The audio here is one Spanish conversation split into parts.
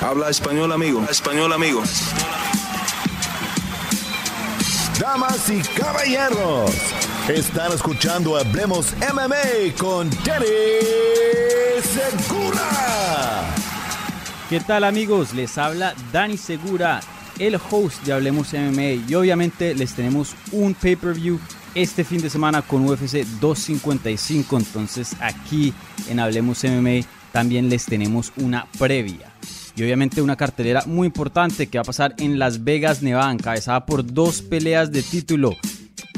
Habla español, amigo. Español, amigo. Damas y caballeros, están escuchando Hablemos MMA con Danny Segura. ¿Qué tal amigos? Les habla Dani Segura, el host de Hablemos MMA y obviamente les tenemos un pay-per-view este fin de semana con UFC 255, entonces aquí en Hablemos MMA también les tenemos una previa. Y obviamente una cartelera muy importante que va a pasar en Las Vegas, Nevada, encabezada por dos peleas de título.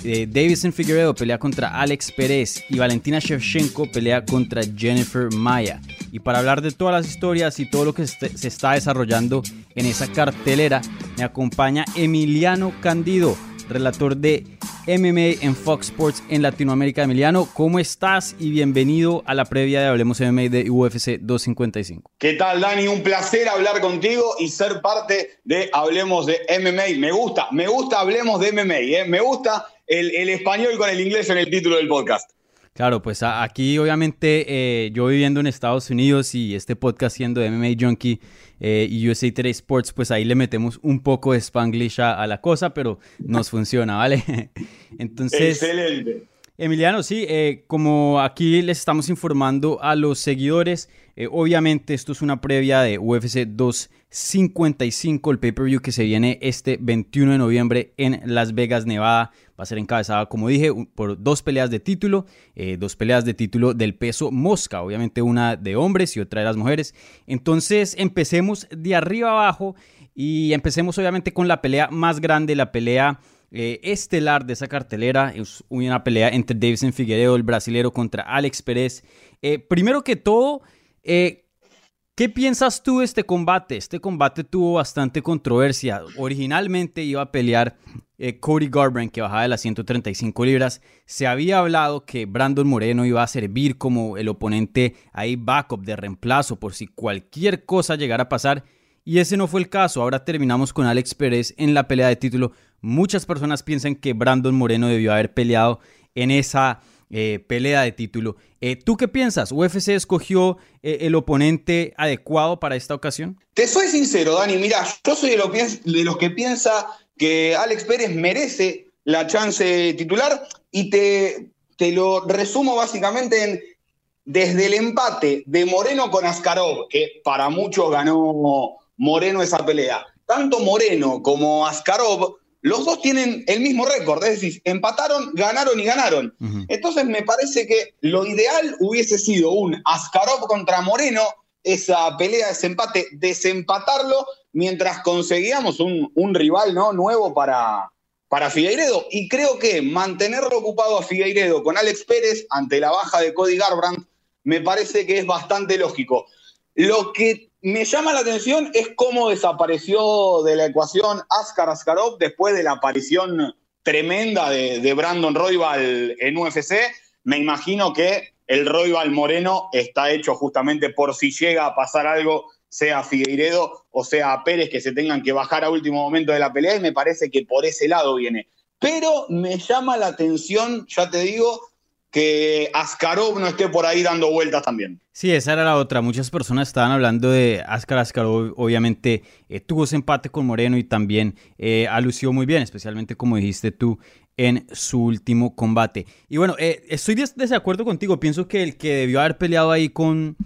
Eh, Davison Figueredo pelea contra Alex Pérez y Valentina Shevchenko pelea contra Jennifer Maya. Y para hablar de todas las historias y todo lo que se está desarrollando en esa cartelera, me acompaña Emiliano Candido, relator de MMA en Fox Sports en Latinoamérica. Emiliano, ¿cómo estás? Y bienvenido a la previa de Hablemos MMA de UFC 255. ¿Qué tal, Dani? Un placer hablar contigo y ser parte de Hablemos de MMA. Me gusta, me gusta Hablemos de MMA. ¿eh? Me gusta el, el español con el inglés en el título del podcast. Claro, pues aquí obviamente eh, yo viviendo en Estados Unidos y este podcast siendo de MMA Junkie eh, y USA Today Sports, pues ahí le metemos un poco de Spanglish a, la cosa, pero nos funciona, ¿vale? Entonces... Excelente. Emiliano, sí, eh, como aquí les estamos informando a los seguidores, eh, obviamente esto es una previa de UFC 255, el pay-per-view que se viene este 21 de noviembre en Las Vegas, Nevada. Va a ser encabezada, como dije, por dos peleas de título, eh, dos peleas de título del peso mosca, obviamente una de hombres y otra de las mujeres. Entonces empecemos de arriba abajo y empecemos obviamente con la pelea más grande, la pelea eh, estelar de esa cartelera. Es una pelea entre Davison Figueiredo, el brasilero, contra Alex Pérez. Eh, primero que todo, eh, ¿qué piensas tú de este combate? Este combate tuvo bastante controversia. Originalmente iba a pelear Cody Garbrandt, que bajaba de las 135 libras. Se había hablado que Brandon Moreno iba a servir como el oponente ahí backup de reemplazo por si cualquier cosa llegara a pasar. Y ese no fue el caso. Ahora terminamos con Alex Pérez en la pelea de título. Muchas personas piensan que Brandon Moreno debió haber peleado en esa eh, pelea de título. Eh, ¿Tú qué piensas? ¿UFC escogió eh, el oponente adecuado para esta ocasión? Te soy sincero, Dani. Mira, yo soy de, de los que piensa que Alex Pérez merece la chance titular y te, te lo resumo básicamente en desde el empate de Moreno con Askarov, que para muchos ganó Moreno esa pelea. Tanto Moreno como Askarov, los dos tienen el mismo récord, es decir, empataron, ganaron y ganaron. Entonces me parece que lo ideal hubiese sido un Askarov contra Moreno, esa pelea, ese empate, desempatarlo mientras conseguíamos un, rival ¿no? nuevo para, para Figueiredo. Y creo que mantenerlo ocupado a Figueiredo con Alex Pérez ante la baja de Cody Garbrandt me parece que es bastante lógico. Lo que me llama la atención es cómo desapareció de la ecuación Askar Askarov después de la aparición tremenda de, Brandon Royval en UFC. Me imagino que el Royval Moreno está hecho justamente por si llega a pasar algo, sea Figueiredo o sea Pérez, que se tengan que bajar a último momento de la pelea, y me parece que por ese lado viene. Pero me llama la atención, ya te digo, que Askarov no esté por ahí dando vueltas también. Sí, esa era la otra. Muchas personas estaban hablando de Askar Askarov. Obviamente eh, tuvo ese empate con Moreno y también eh, alució muy bien, especialmente como dijiste tú en su último combate. Y bueno, eh, estoy de desacuerdo contigo. Pienso que el que debió haber peleado ahí con,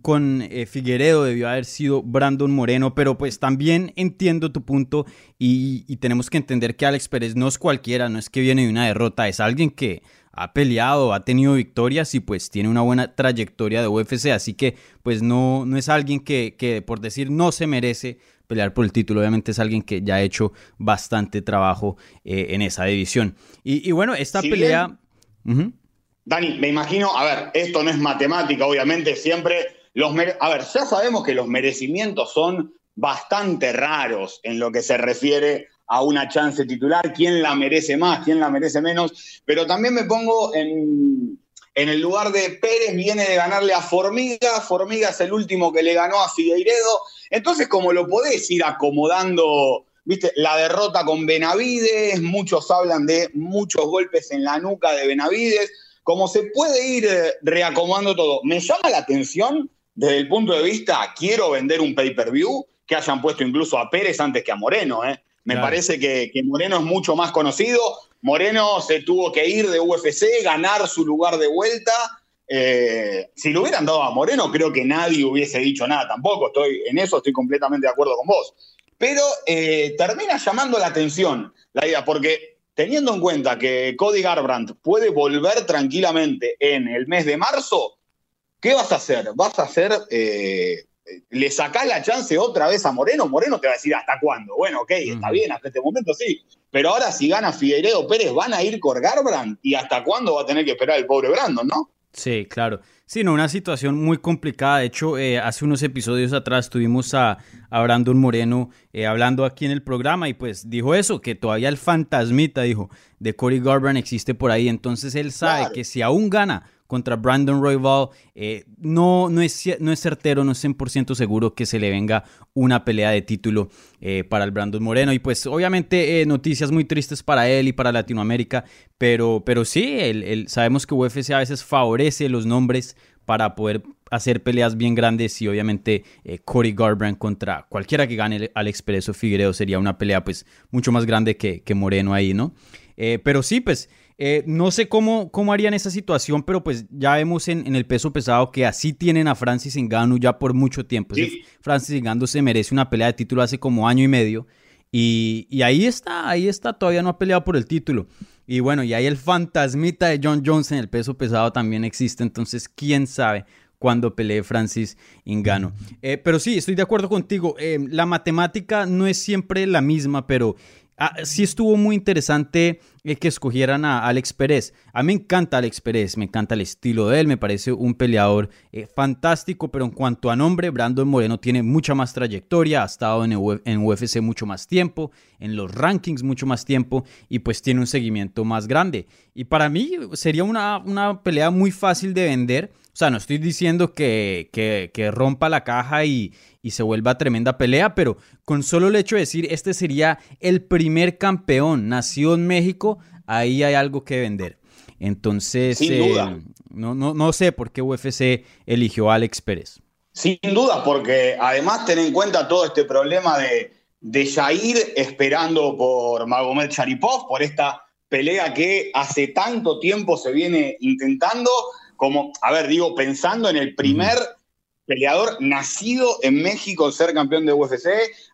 con Figueredo debió haber sido Brandon Moreno, pero pues también entiendo tu punto y, y tenemos que entender que Alex Pérez no es cualquiera, no es que viene de una derrota, es alguien que ha peleado, ha tenido victorias y pues tiene una buena trayectoria de UFC, así que pues no, no es alguien que, por decir no se merece pelear por el título, obviamente es alguien que ya ha hecho bastante trabajo eh, en esa división. Y, bueno, esta pelea... Dani, me imagino, a ver, esto no es matemática, obviamente, siempre los... A ver, ya sabemos que los merecimientos son bastante raros en lo que se refiere a una chance titular, quién la merece más, quién la merece menos, pero también me pongo en, en el lugar de Pérez, viene de ganarle a Formiga, Formiga es el último que le ganó a Figueiredo, entonces como lo podés ir acomodando, viste, la derrota con Benavides, muchos hablan de muchos golpes en la nuca de Benavides, como se puede ir eh, reacomodando todo. Me llama la atención desde el punto de vista, quiero vender un pay-per-view, que hayan puesto incluso a Pérez antes que a Moreno. ¿eh? Me parece que, Moreno es mucho más conocido. Moreno se tuvo que ir de UFC, ganar su lugar de vuelta. Eh, si lo hubieran dado a Moreno, creo que nadie hubiese dicho nada tampoco. Estoy, en eso estoy completamente de acuerdo con vos. Pero eh, termina llamando la atención la idea, porque teniendo en cuenta que Cody Garbrandt puede volver tranquilamente en el mes de marzo, ¿Qué vas a hacer? ¿Vas a hacer, eh, le sacás la chance otra vez a Moreno? Moreno te va a decir, ¿hasta cuándo? Bueno, ok, está bien, hasta este momento sí. Pero ahora si gana Figueiredo Pérez, ¿van a ir con Garbrandt? ¿Y hasta cuándo va a tener que esperar el pobre Brandon, no? Sí, claro. Sí, no, una situación muy complicada. De hecho, eh, hace unos episodios atrás tuvimos a, Brandon Moreno eh, hablando aquí en el programa y pues dijo eso, que todavía el fantasmita, dijo, de Cory Garbrandt existe por ahí. Entonces él sabe que si aún gana contra Brandon Royval. Eh, no, no, es, no es certero, no es 100% seguro que se le venga una pelea de título eh, para el Brandon Moreno. Y pues obviamente eh, noticias muy tristes para él y para Latinoamérica, pero, pero sí, sabemos que UFC a veces favorece los nombres para poder hacer peleas bien grandes y obviamente Cody Garbrandt contra cualquiera que gane al Expreso Figueiredo sería una pelea pues mucho más grande que, que Moreno ahí, ¿no? pero sí, pues eh, no sé cómo, cómo harían esa situación, pero pues ya vemos en, el peso pesado que así tienen a Francis Ngannou ya por mucho tiempo. Francis Ngannou se merece una pelea de título hace como año y medio. Y, ahí está, ahí está, todavía no ha peleado por el título. Y bueno, y ahí el fantasmita de John Jones en el peso pesado también existe, entonces quién sabe cuándo pelee Francis Ngannou. Eh, pero sí, estoy de acuerdo contigo, eh, la matemática no es siempre la misma, pero Ah, sí estuvo muy interesante eh, que escogieran a Alex Pérez. A mí me encanta Alex Pérez, me encanta el estilo de él, me parece un peleador eh, fantástico, pero en cuanto a nombre, Brandon Moreno tiene mucha más trayectoria, ha estado en, en UFC mucho más tiempo, en los rankings mucho más tiempo y pues tiene un seguimiento más grande. Y para mí sería una, una pelea muy fácil de vender. O sea, no estoy diciendo que, que rompa la caja y, y se vuelva tremenda pelea, pero con solo el hecho de decir este sería el primer campeón nacido en México, ahí hay algo que vender. Entonces, eh, no, no, no sé por qué UFC eligió a Alex Pérez. Sin duda, porque además ten en cuenta todo este problema de, de Jair esperando por Magomed Sharipov, por esta pelea que hace tanto tiempo se viene intentando, como, a ver, digo, pensando en el primer peleador nacido en México, ser campeón de UFC.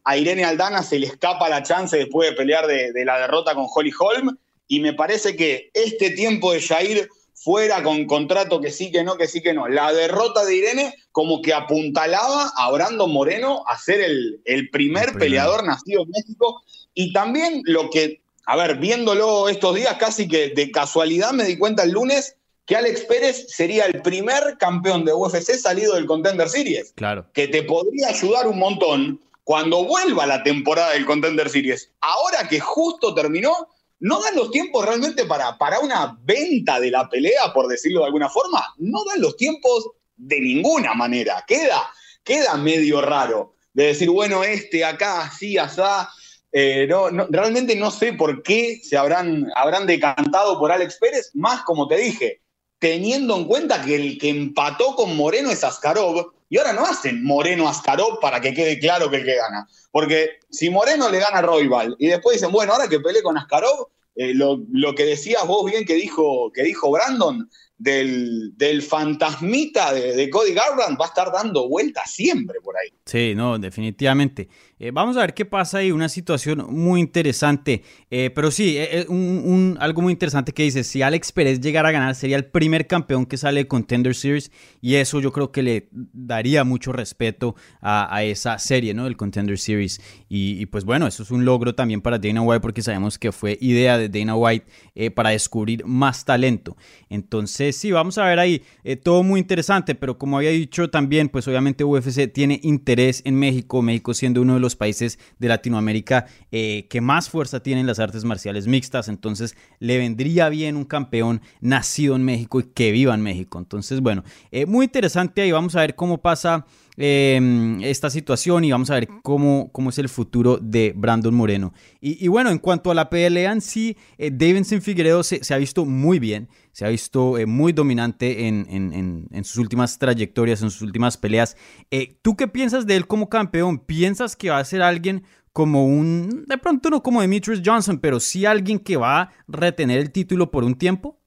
A Irene Aldana se le escapa la chance después de pelear de, la derrota con Holly Holm. Y me parece que este tiempo de Jair fuera con contrato que sí, que no, que sí, que no. La derrota de Irene como que apuntalaba a Brandon Moreno a ser el, primer peleador nacido en México. Y también lo que, a ver, viéndolo estos días, casi que de casualidad me di cuenta el lunes que Alex Pérez sería el primer campeón de UFC salido del Contender Series. Claro. Que te podría ayudar un montón cuando vuelva la temporada del Contender Series. Ahora que justo terminó, no dan los tiempos realmente para, para una venta de la pelea, por decirlo de alguna forma. No dan los tiempos de ninguna manera. Queda, queda medio raro de decir, bueno, este acá, así, asá. Eh, no, realmente no sé por qué se habrán, habrán decantado por Alex Pérez, más como te dije, teniendo en cuenta que el que empató con Moreno es Askarov, y ahora no hacen Moreno Askarov para que quede claro que el que gana. Porque si Moreno le gana a Roybal y después dicen, bueno, ahora que peleé con Askarov, eh, lo, que decías vos bien que dijo, que dijo Brandon, del, del fantasmita de, Cody Garbrandt va a estar dando vueltas siempre por ahí. Sí, no, definitivamente. Eh, vamos a ver qué pasa ahí, una situación muy interesante. Eh, pero sí, eh, un, algo muy interesante que dice, si Alex Pérez llegara a ganar, sería el primer campeón que sale de Contender Series y eso yo creo que le daría mucho respeto a, esa serie, ¿no? Del Contender Series. Y, pues bueno, eso es un logro también para Dana White porque sabemos que fue idea de Dana White para descubrir más talento. Entonces, sí, vamos a ver ahí, eh, todo muy interesante, pero como había dicho también, pues obviamente UFC tiene interés en México, México siendo uno de los países de Latinoamérica eh, que más fuerza tiene en las artes marciales mixtas, entonces le vendría bien un campeón nacido en México y que viva en México. Entonces, bueno, eh, muy interesante ahí, vamos a ver cómo pasa Em, esta situación y vamos a ver cómo, cómo es el futuro de Brandon Moreno. Y, bueno, en cuanto a la pelea en sí, eh, Davidson Figueredo se, ha visto muy bien, se ha visto eh, muy dominante en, sus últimas trayectorias, en sus últimas peleas. Eh, ¿Tú qué piensas de él como campeón? ¿Piensas que va a ser alguien como un, de pronto no como Demetrius Johnson, pero sí alguien que va a retener el título por un tiempo?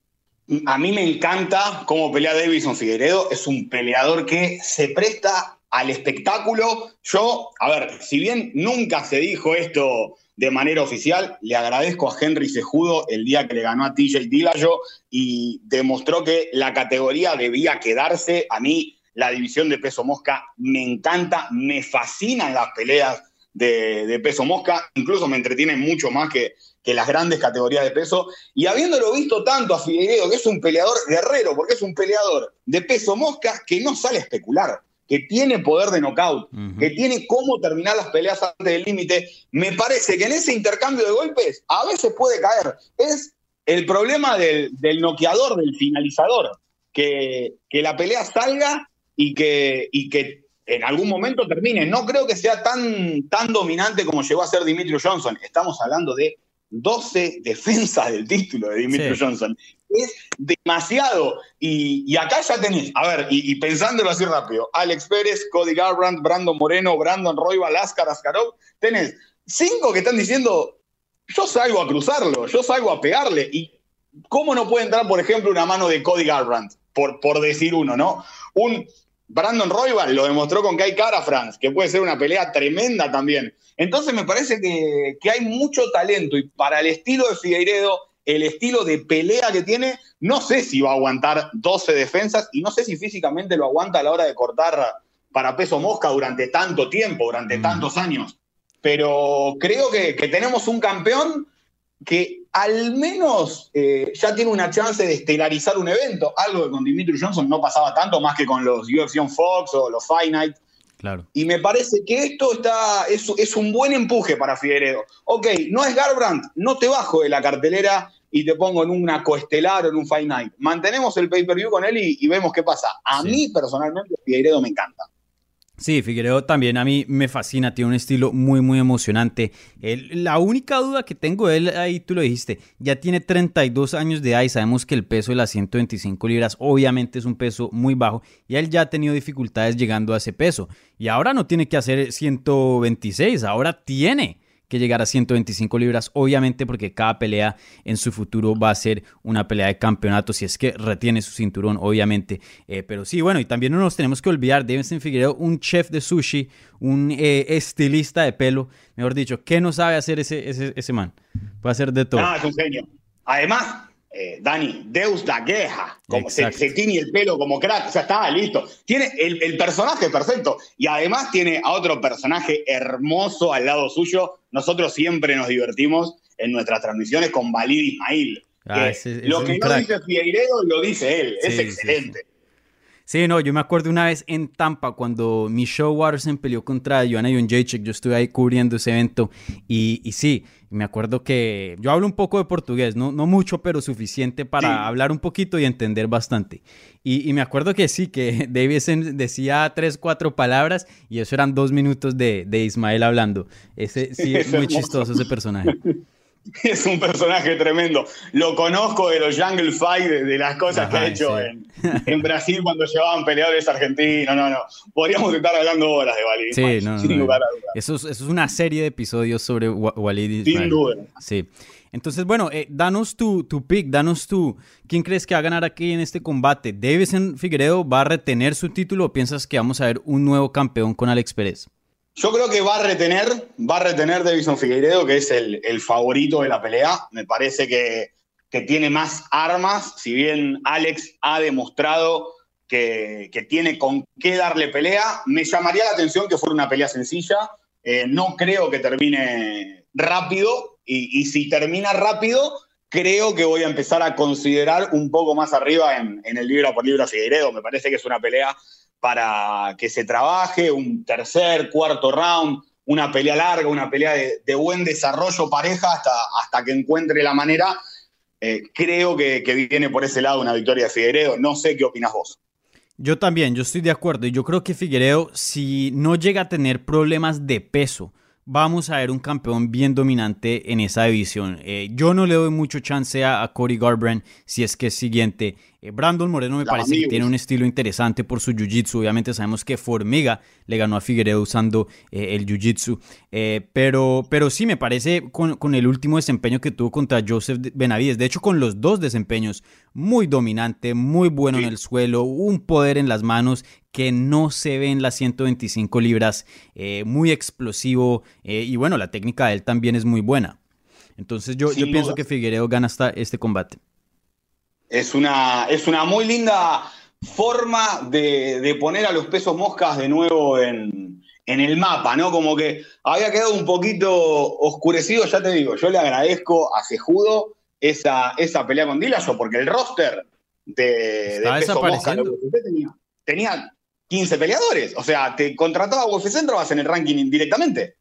A mí me encanta cómo pelea Davidson Figueredo. Es un peleador que se presta al espectáculo. Yo, a ver, si bien nunca se dijo esto de manera oficial, le agradezco a Henry Sejudo el día que le ganó a TJ Dillashaw y demostró que la categoría debía quedarse. A mí la división de peso mosca me encanta, me fascinan las peleas de, peso mosca, incluso me entretienen mucho más que, que las grandes categorías de peso. Y habiéndolo visto tanto a Figueiredo, que es un peleador guerrero, porque es un peleador de peso mosca que no sale a especular que tiene poder de knockout, que tiene cómo terminar las peleas antes del límite, me parece que en ese intercambio de golpes a veces puede caer. Es el problema del, del noqueador, del finalizador, que, que, la pelea salga y que, y que en algún momento termine. No creo que sea tan, tan dominante como llegó a ser Dimitri Johnson. Estamos hablando de 12 defensas del título de Dimitri Johnson. Es demasiado. Y, acá ya tenés, a ver, y, pensándolo así rápido, Alex Pérez, Cody Garbrandt, Brandon Moreno, Brandon Roy, Lascar, Askarov, tenés cinco que están diciendo, yo salgo a cruzarlo, yo salgo a pegarle. ¿Y cómo no puede entrar, por ejemplo, una mano de Cody Garbrandt? Por, por decir uno, ¿no? Un Brandon Royval lo demostró con Kai Cara France, que puede ser una pelea tremenda también. Entonces me parece que, hay mucho talento y para el estilo de Figueiredo, el estilo de pelea que tiene, no sé si va a aguantar 12 defensas y no sé si físicamente lo aguanta a la hora de cortar para peso mosca durante tanto tiempo, durante mm. tantos años. Pero creo que, que tenemos un campeón que al menos eh, ya tiene una chance de estelarizar un evento, algo que con Dimitri Johnson no pasaba tanto más que con los UFC Fox o los Night. Claro. Y me parece que esto está, es, es un buen empuje para Figueredo. Ok, no es Garbrandt, no te bajo de la cartelera y te pongo en una coestelar o en un Fight Night. Mantenemos el pay-per-view con él y, vemos qué pasa. A mí personalmente Figueredo me encanta. Sí, Figueredo también a mí me fascina, tiene un estilo muy, muy emocionante. la única duda que tengo de él, ahí tú lo dijiste, ya tiene 32 años de edad y sabemos que el peso de las 125 libras obviamente es un peso muy bajo y él ya ha tenido dificultades llegando a ese peso. Y ahora no tiene que hacer 126, ahora tiene que llegar a 125 libras, obviamente porque cada pelea en su futuro va a ser una pelea de campeonato, si es que retiene su cinturón, obviamente. Eh, pero sí, bueno, y también no nos tenemos que olvidar, Davidson Figueiredo, un chef de sushi, un eh, estilista de pelo, mejor dicho, ¿qué no sabe hacer ese, ese, ese man? Puede hacer de todo. Ah. Además, eh, Dani, Deus da queja, como se, tiene el pelo como crack, o sea, está listo. Tiene el, personaje perfecto y además tiene a otro personaje hermoso al lado suyo. Nosotros siempre nos divertimos en nuestras transmisiones con Valid Ismail. Ah, lo que no dice Figueiredo lo dice él, es excelente. Sí, no, yo me acuerdo una vez en Tampa cuando Michelle Watterson peleó contra Joanna Jacek, yo estuve ahí cubriendo ese evento y, y, sí, me acuerdo que yo hablo un poco de portugués, no, no mucho, pero suficiente para hablar un poquito y entender bastante. Y, me acuerdo que sí, que Davidson decía tres, cuatro palabras y eso eran dos minutos de, de Ismael hablando. Ese sí es muy chistoso ese personaje. es un personaje tremendo. Lo conozco de los Jungle Fight, de, las cosas que ha hecho en, Brasil cuando llevaban peleadores argentinos. No, no. Podríamos estar hablando horas de Walid. Sí, no, sin lugar a dudas. Eso, es, una serie de episodios sobre Walid. Sin duda. Sí. Entonces, bueno, eh, danos tu, tu pick, danos tu. ¿Quién crees que va a ganar aquí en este combate? ¿Davison Figueredo va a retener su título o piensas que vamos a ver un nuevo campeón con Alex Pérez? Yo creo que va a retener, va a retener Davison Figueiredo, que es el, favorito de la pelea. Me parece que, tiene más armas, si bien Alex ha demostrado que, tiene con qué darle pelea. Me llamaría la atención que fuera una pelea sencilla. Eh, no creo que termine rápido, y, si termina rápido, creo que voy a empezar a considerar un poco más arriba en, el libro por libro Figueiredo. Me parece que es una pelea para que se trabaje, un tercer, cuarto round, una pelea larga, una pelea de, buen desarrollo pareja hasta, hasta que encuentre la manera. Eh, creo que, viene por ese lado una victoria de Figueiredo. No sé qué opinas vos. Yo también, yo estoy de acuerdo. Y yo creo que Figueiredo, si no llega a tener problemas de peso, vamos a ver un campeón bien dominante en esa división. Eh, yo no le doy mucho chance a, a Cody Garbrandt si es que es siguiente. Eh, Brandon Moreno me parece que tiene un estilo interesante por su jiu-jitsu. Obviamente sabemos que Formiga le ganó a Figueredo usando eh, el jiu-jitsu. Eh, pero, pero sí, me parece con, el último desempeño que tuvo contra Joseph Benavides. De hecho, con los dos desempeños, muy dominante, muy bueno en el suelo, un poder en las manos que no se ve en las 125 libras, muy explosivo. y bueno, la técnica de él también es muy buena. Entonces yo, yo pienso que Figueredo gana hasta este combate. Es una, es una muy linda forma de, poner a los pesos moscas de nuevo en, el mapa, ¿no? Como que había quedado un poquito oscurecido, ya te digo, yo le agradezco a Sejudo esa, esa pelea con Dillashaw, porque el roster de, de peso mosca tenía, tenía 15 peleadores, o sea, te contrataba a UFC entrabas en el ranking directamente.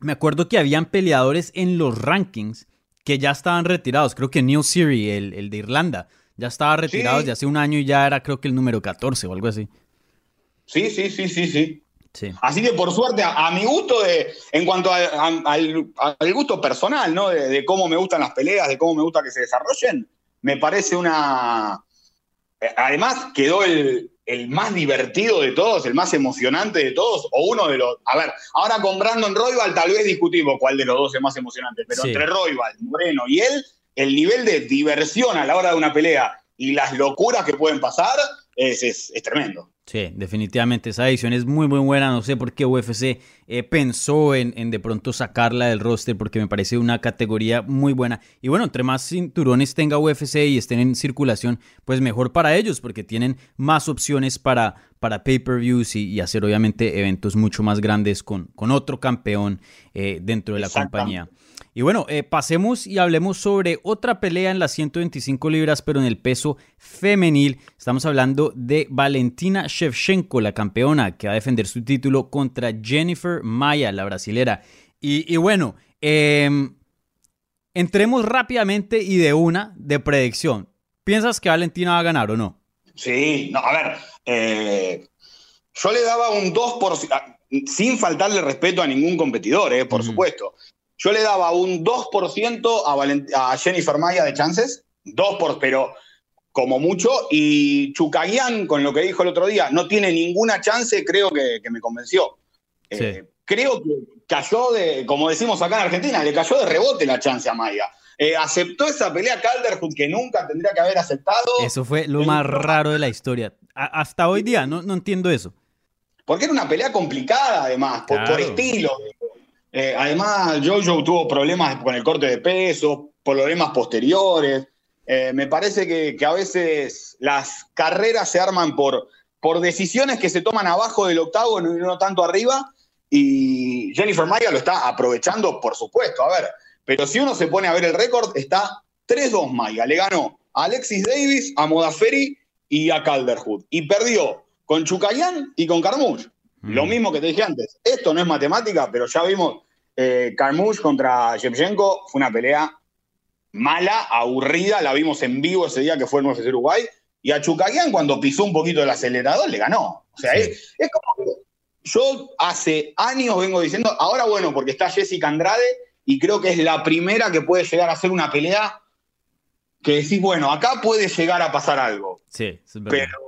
Me acuerdo que habían peleadores en los rankings que ya estaban retirados, creo que Neil Siri, el, el de Irlanda, ya estaba retirado desde hace un año y ya era creo que el número 14 o algo así. Sí, sí, sí, sí, sí. Sí. Así que por suerte, a, mi gusto, de, en cuanto al, gusto personal, ¿no? De, cómo me gustan las peleas, de cómo me gusta que se desarrollen, me parece una. Además, quedó el, más divertido de todos, el más emocionante de todos, o uno de los. A ver, ahora con Brandon Royval tal vez discutimos cuál de los dos es más emocionante, pero entre Royval, Moreno y él, el nivel de diversión a la hora de una pelea y las locuras que pueden pasar es, es, tremendo. Sí, definitivamente esa edición es muy muy buena. No sé por qué UFC eh, pensó en, en, de pronto sacarla del roster porque me parece una categoría muy buena. Y bueno, entre más cinturones tenga UFC y estén en circulación, pues mejor para ellos porque tienen más opciones para, para pay-per-views y, hacer obviamente eventos mucho más grandes con, con otro campeón eh, dentro de la compañía. Y bueno, eh, pasemos y hablemos sobre otra pelea en las 125 libras, pero en el peso femenil. Estamos hablando de Valentina Shevchenko, la campeona, que va a defender su título contra Jennifer Maya, la brasilera. Y, bueno, em, entremos rápidamente y de una de predicción. ¿Piensas que Valentina va a ganar o no? Sí, no, a ver, eh, yo le daba un 2%, ah, sin faltarle respeto a ningún competidor, eh, por supuesto. Yo le daba un 2% a, a Jennifer Maya de chances, 2 por, pero como mucho, y Chucaguián, con lo que dijo el otro día, no tiene ninguna chance, creo que, me convenció. Eh, creo que cayó de, como decimos acá en Argentina, le cayó de rebote la chance a Maya. Eh, aceptó esa pelea Calderwood que nunca tendría que haber aceptado. Eso fue lo más raro de la historia. Hasta hoy día, no, no entiendo eso. Porque era una pelea complicada, además, por, por estilo. Eh, además, Jojo tuvo problemas con el corte de peso, problemas posteriores. Eh, me parece que, a veces las carreras se arman por, por decisiones que se toman abajo del octavo y no tanto arriba. Y Jennifer Maya lo está aprovechando, por supuesto. A ver, pero si uno se pone a ver el récord, está 3-2 Maya. Le ganó a Alexis Davis, a Modaferi y a Calderwood. Y perdió con Chucayán y con Carmouche. Lo mm. mismo que te dije antes. Esto no es matemática, pero ya vimos eh, contra Shevchenko. Fue una pelea mala, aburrida. La vimos en vivo ese día que fue en UFC Uruguay. Y a Chucagian, cuando pisó un poquito el acelerador, le ganó. O sea, es, como que yo hace años vengo diciendo, ahora bueno, porque está Jessica Andrade y creo que es la primera que puede llegar a hacer una pelea que decís, bueno, acá puede llegar a pasar algo. Sí, es Pero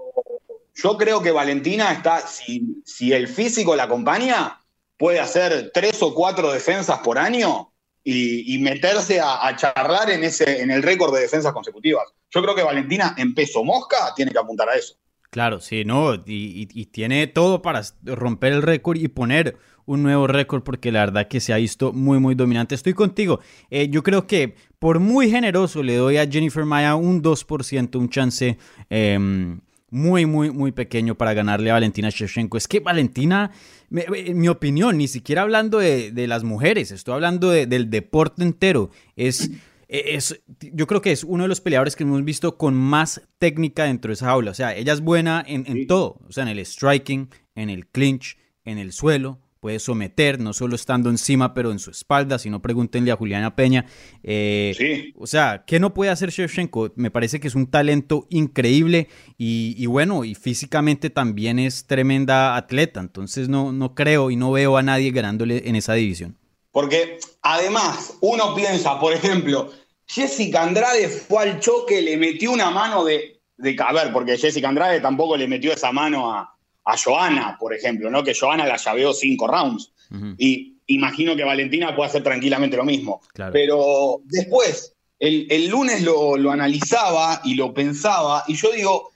yo creo que Valentina está, si, si el físico la acompaña, puede hacer tres o cuatro defensas por año y, meterse a, charlar en, ese, en el récord de defensas consecutivas. Yo creo que Valentina en peso mosca tiene que apuntar a eso. Claro, sí, no, y, tiene todo para romper el récord y poner un nuevo récord porque la verdad que se ha visto muy, muy dominante. Estoy contigo. Eh, yo creo que por muy generoso le doy a Jennifer Maya un 2%, un chance. Em, muy, muy, muy pequeño para ganarle a Valentina Shevchenko. Es que Valentina, en mi opinión, ni siquiera hablando de, las mujeres, estoy hablando del deporte entero. Es, e, es, yo creo que es uno de los peleadores que hemos visto con más técnica dentro de esa jaula. O sea, ella es buena en, en todo. O sea, en el striking, en el clinch, en el suelo puede someter, no solo estando encima, pero en su espalda. Si no, pregúntenle a Juliana Peña. Eh, sí. O sea, ¿qué no puede hacer Shevchenko? Me parece que es un talento increíble y, bueno, y físicamente también es tremenda atleta. Entonces no, no creo y no veo a nadie ganándole en esa división. Porque además, uno piensa, por ejemplo, Jessica Andrade fue al choque, le metió una mano de, de caber, porque Jessica Andrade tampoco le metió esa mano a, a Joana, por ejemplo, ¿no? Que Joana la llaveó cinco rounds. Y imagino que Valentina puede hacer tranquilamente lo mismo. Pero después, el, lunes lo, analizaba y lo pensaba, y yo digo,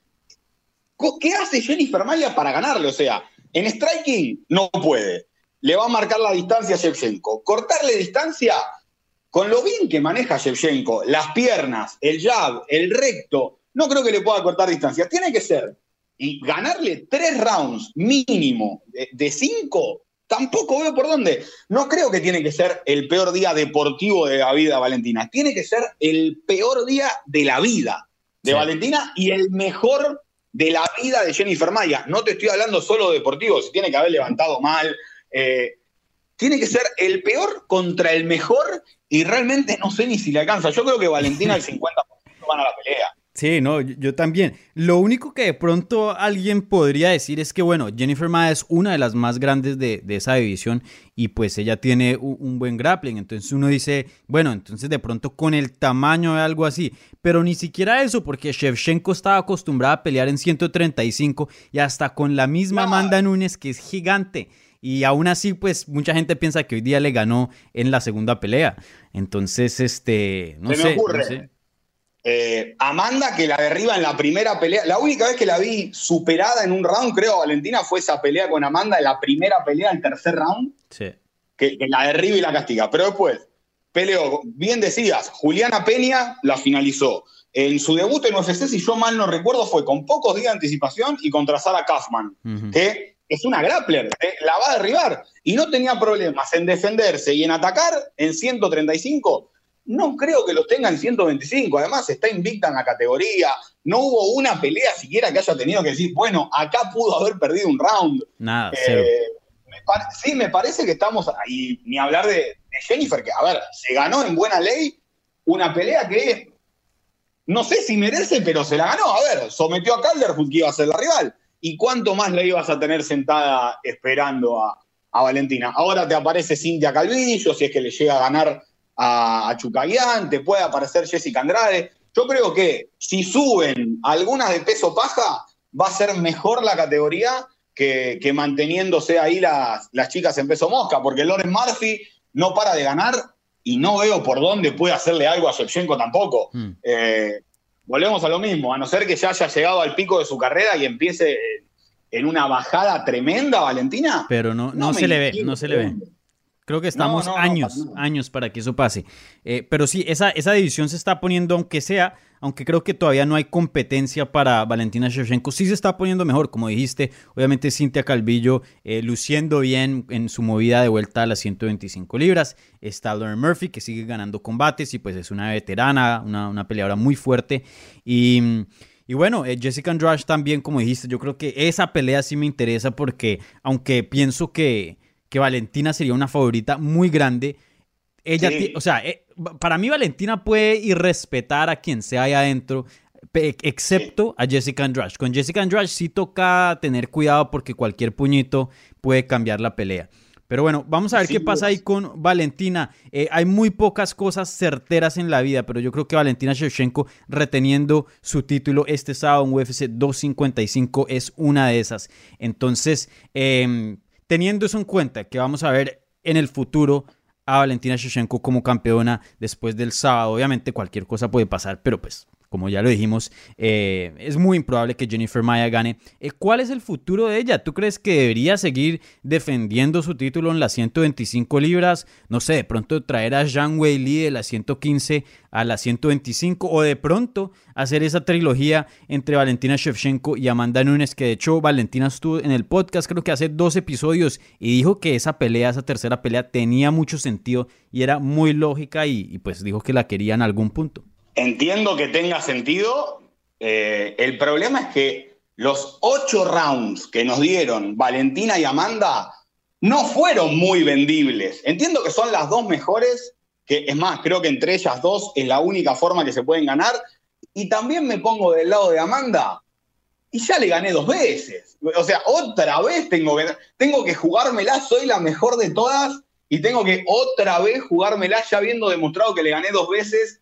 ¿qué hace Jennifer Maya para ganarle? O sea, en striking no puede. Le va a marcar la distancia a Shevchenko. Cortarle distancia, con lo bien que maneja Shevchenko, las piernas, el jab, el recto, no creo que le pueda cortar distancia. Tiene que ser y ganarle tres rounds mínimo de, cinco, tampoco veo por dónde. No creo que tiene que ser el peor día deportivo de la vida Valentina. Tiene que ser el peor día de la vida de Valentina y el mejor de la vida de Jennifer Maya. No te estoy hablando solo de deportivo, se tiene que haber levantado mal. Eh, tiene que ser el peor contra el mejor y realmente no sé ni si le alcanza. Yo creo que Valentina el 50% van a la pelea. Sí, no, yo, también. Lo único que de pronto alguien podría decir es que, bueno, Jennifer Ma es una de las más grandes de, esa división y pues ella tiene un, buen grappling. Entonces uno dice, bueno, entonces de pronto con el tamaño de algo así. Pero ni siquiera eso, porque Shevchenko estaba acostumbrada a pelear en 135 y hasta con la misma Amanda Nunes, que es gigante. Y aún así, pues mucha gente piensa que hoy día le ganó en la segunda pelea. Entonces, este, no sé. No sé. Eh, Amanda que la derriba en la primera pelea. La única vez que la vi superada en un round, creo, Valentina, fue esa pelea con Amanda en la primera pelea, el tercer round. Sí. Que, la derriba y la castiga. Pero después, peleó, bien decías, Juliana Peña la finalizó. En su debut en UFC, si yo mal no recuerdo, fue con pocos días de anticipación y contra Sara Kaufman, que es una grappler, ¿eh? la va a derribar. Y no tenía problemas en defenderse y en atacar en 135 no creo que lo tenga en 125. Además, está invicta en la categoría. No hubo una pelea siquiera que haya tenido que decir, bueno, acá pudo haber perdido un round. Nada, eh, sí, me parece que estamos. Y ni hablar de, Jennifer, que, a ver, se ganó en buena ley una pelea que no sé si merece, pero se la ganó. A ver, sometió a Calderwood, que iba a ser la rival. ¿Y cuánto más le ibas a tener sentada esperando a, a Valentina? Ahora te aparece Cintia Calvillo, si es que le llega a ganar a, a te puede aparecer Jessica Andrade. Yo creo que si suben algunas de peso paja, va a ser mejor la categoría que, manteniéndose ahí las, las chicas en peso mosca, porque Loren Murphy no para de ganar y no veo por dónde puede hacerle algo a Shevchenko tampoco. Hmm. Eh, volvemos a lo mismo, a no ser que ya haya llegado al pico de su carrera y empiece en una bajada tremenda, Valentina. Pero no, no, se le ve, no se le ve. Creo que estamos años, años para que eso pase. Eh, pero sí, esa, esa división se está poniendo, aunque sea, aunque creo que todavía no hay competencia para Valentina Shevchenko, sí se está poniendo mejor, como dijiste. Obviamente Cintia Calvillo eh, luciendo bien en su movida de vuelta a las 125 libras. Está Lauren Murphy, que sigue ganando combates y pues es una veterana, una, una peleadora muy fuerte. Y... Y bueno, eh, Jessica Andrade también, como dijiste, yo creo que esa pelea sí me interesa porque, aunque pienso que, que Valentina sería una favorita muy grande. Ella, o sea, eh, para mí Valentina puede irrespetar a quien sea ahí adentro, excepto a Jessica Andrade. Con Jessica Andrade sí toca tener cuidado porque cualquier puñito puede cambiar la pelea. Pero bueno, vamos a ver qué pasa ahí con Valentina. Eh, hay muy pocas cosas certeras en la vida, pero yo creo que Valentina Shevchenko reteniendo su título este sábado en UFC 255 es una de esas. Entonces, eh, teniendo eso en cuenta, que vamos a ver en el futuro a Valentina Shevchenko como campeona después del sábado, obviamente cualquier cosa puede pasar, pero pues como ya lo dijimos, eh, es muy improbable que Jennifer Maya gane. Eh, ¿Cuál es el futuro de ella? ¿Tú crees que debería seguir defendiendo su título en las 125 libras? No sé, de pronto traer a Zhang Wei Li de las 115 a las 125 o de pronto hacer esa trilogía entre Valentina Shevchenko y Amanda Nunes, que de hecho Valentina estuvo en el podcast creo que hace dos episodios y dijo que esa pelea, esa tercera pelea tenía mucho sentido y era muy lógica y, y pues dijo que la quería en algún punto. Entiendo que tenga sentido. Eh, el problema es que los ocho rounds que nos dieron Valentina y Amanda no fueron muy vendibles. Entiendo que son las dos mejores, que es más, creo que entre ellas dos es la única forma que se pueden ganar. Y también me pongo del lado de Amanda y ya le gané dos veces. O sea, otra vez tengo que, tengo que jugármela, soy la mejor de todas y tengo que otra vez jugármela ya habiendo demostrado que le gané dos veces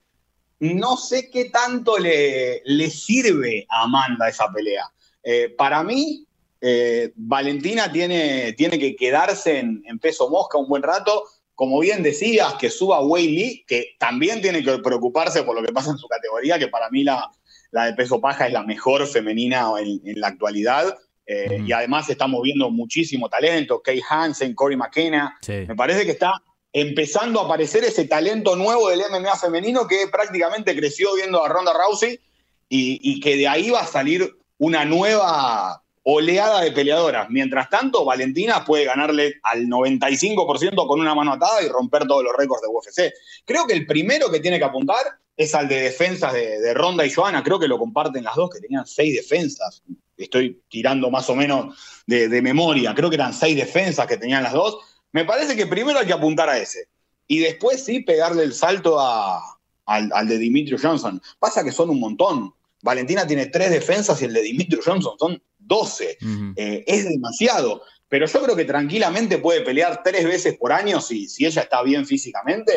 no sé qué tanto le, le sirve a Amanda esa pelea. Eh, para mí, eh, Valentina tiene, tiene, que quedarse en, en, peso mosca un buen rato. Como bien decías, que suba Wei Lee, que también tiene que preocuparse por lo que pasa en su categoría, que para mí la, la de peso paja es la mejor femenina en, en la actualidad. Eh, mm. Y además estamos viendo muchísimo talento, Kay Hansen, Corey McKenna. Sí. Me parece que está empezando a aparecer ese talento nuevo del MMA femenino que prácticamente creció viendo a Ronda Rousey y, que de ahí va a salir una nueva oleada de peleadoras. Mientras tanto, Valentina puede ganarle al 95% con una mano atada y romper todos los récords de UFC. Creo que el primero que tiene que apuntar es al de defensas de, Ronda y Joana. Creo que lo comparten las dos, que tenían seis defensas. Estoy tirando más o menos de memoria. Creo que eran seis defensas que tenían las dos me parece que primero hay que apuntar a ese. Y después sí pegarle el salto a, al, al, de Dimitri Johnson. Pasa que son un montón. Valentina tiene tres defensas y el de Dimitri Johnson son 12. Uh -huh. eh, es demasiado. Pero yo creo que tranquilamente puede pelear tres veces por año si, si ella está bien físicamente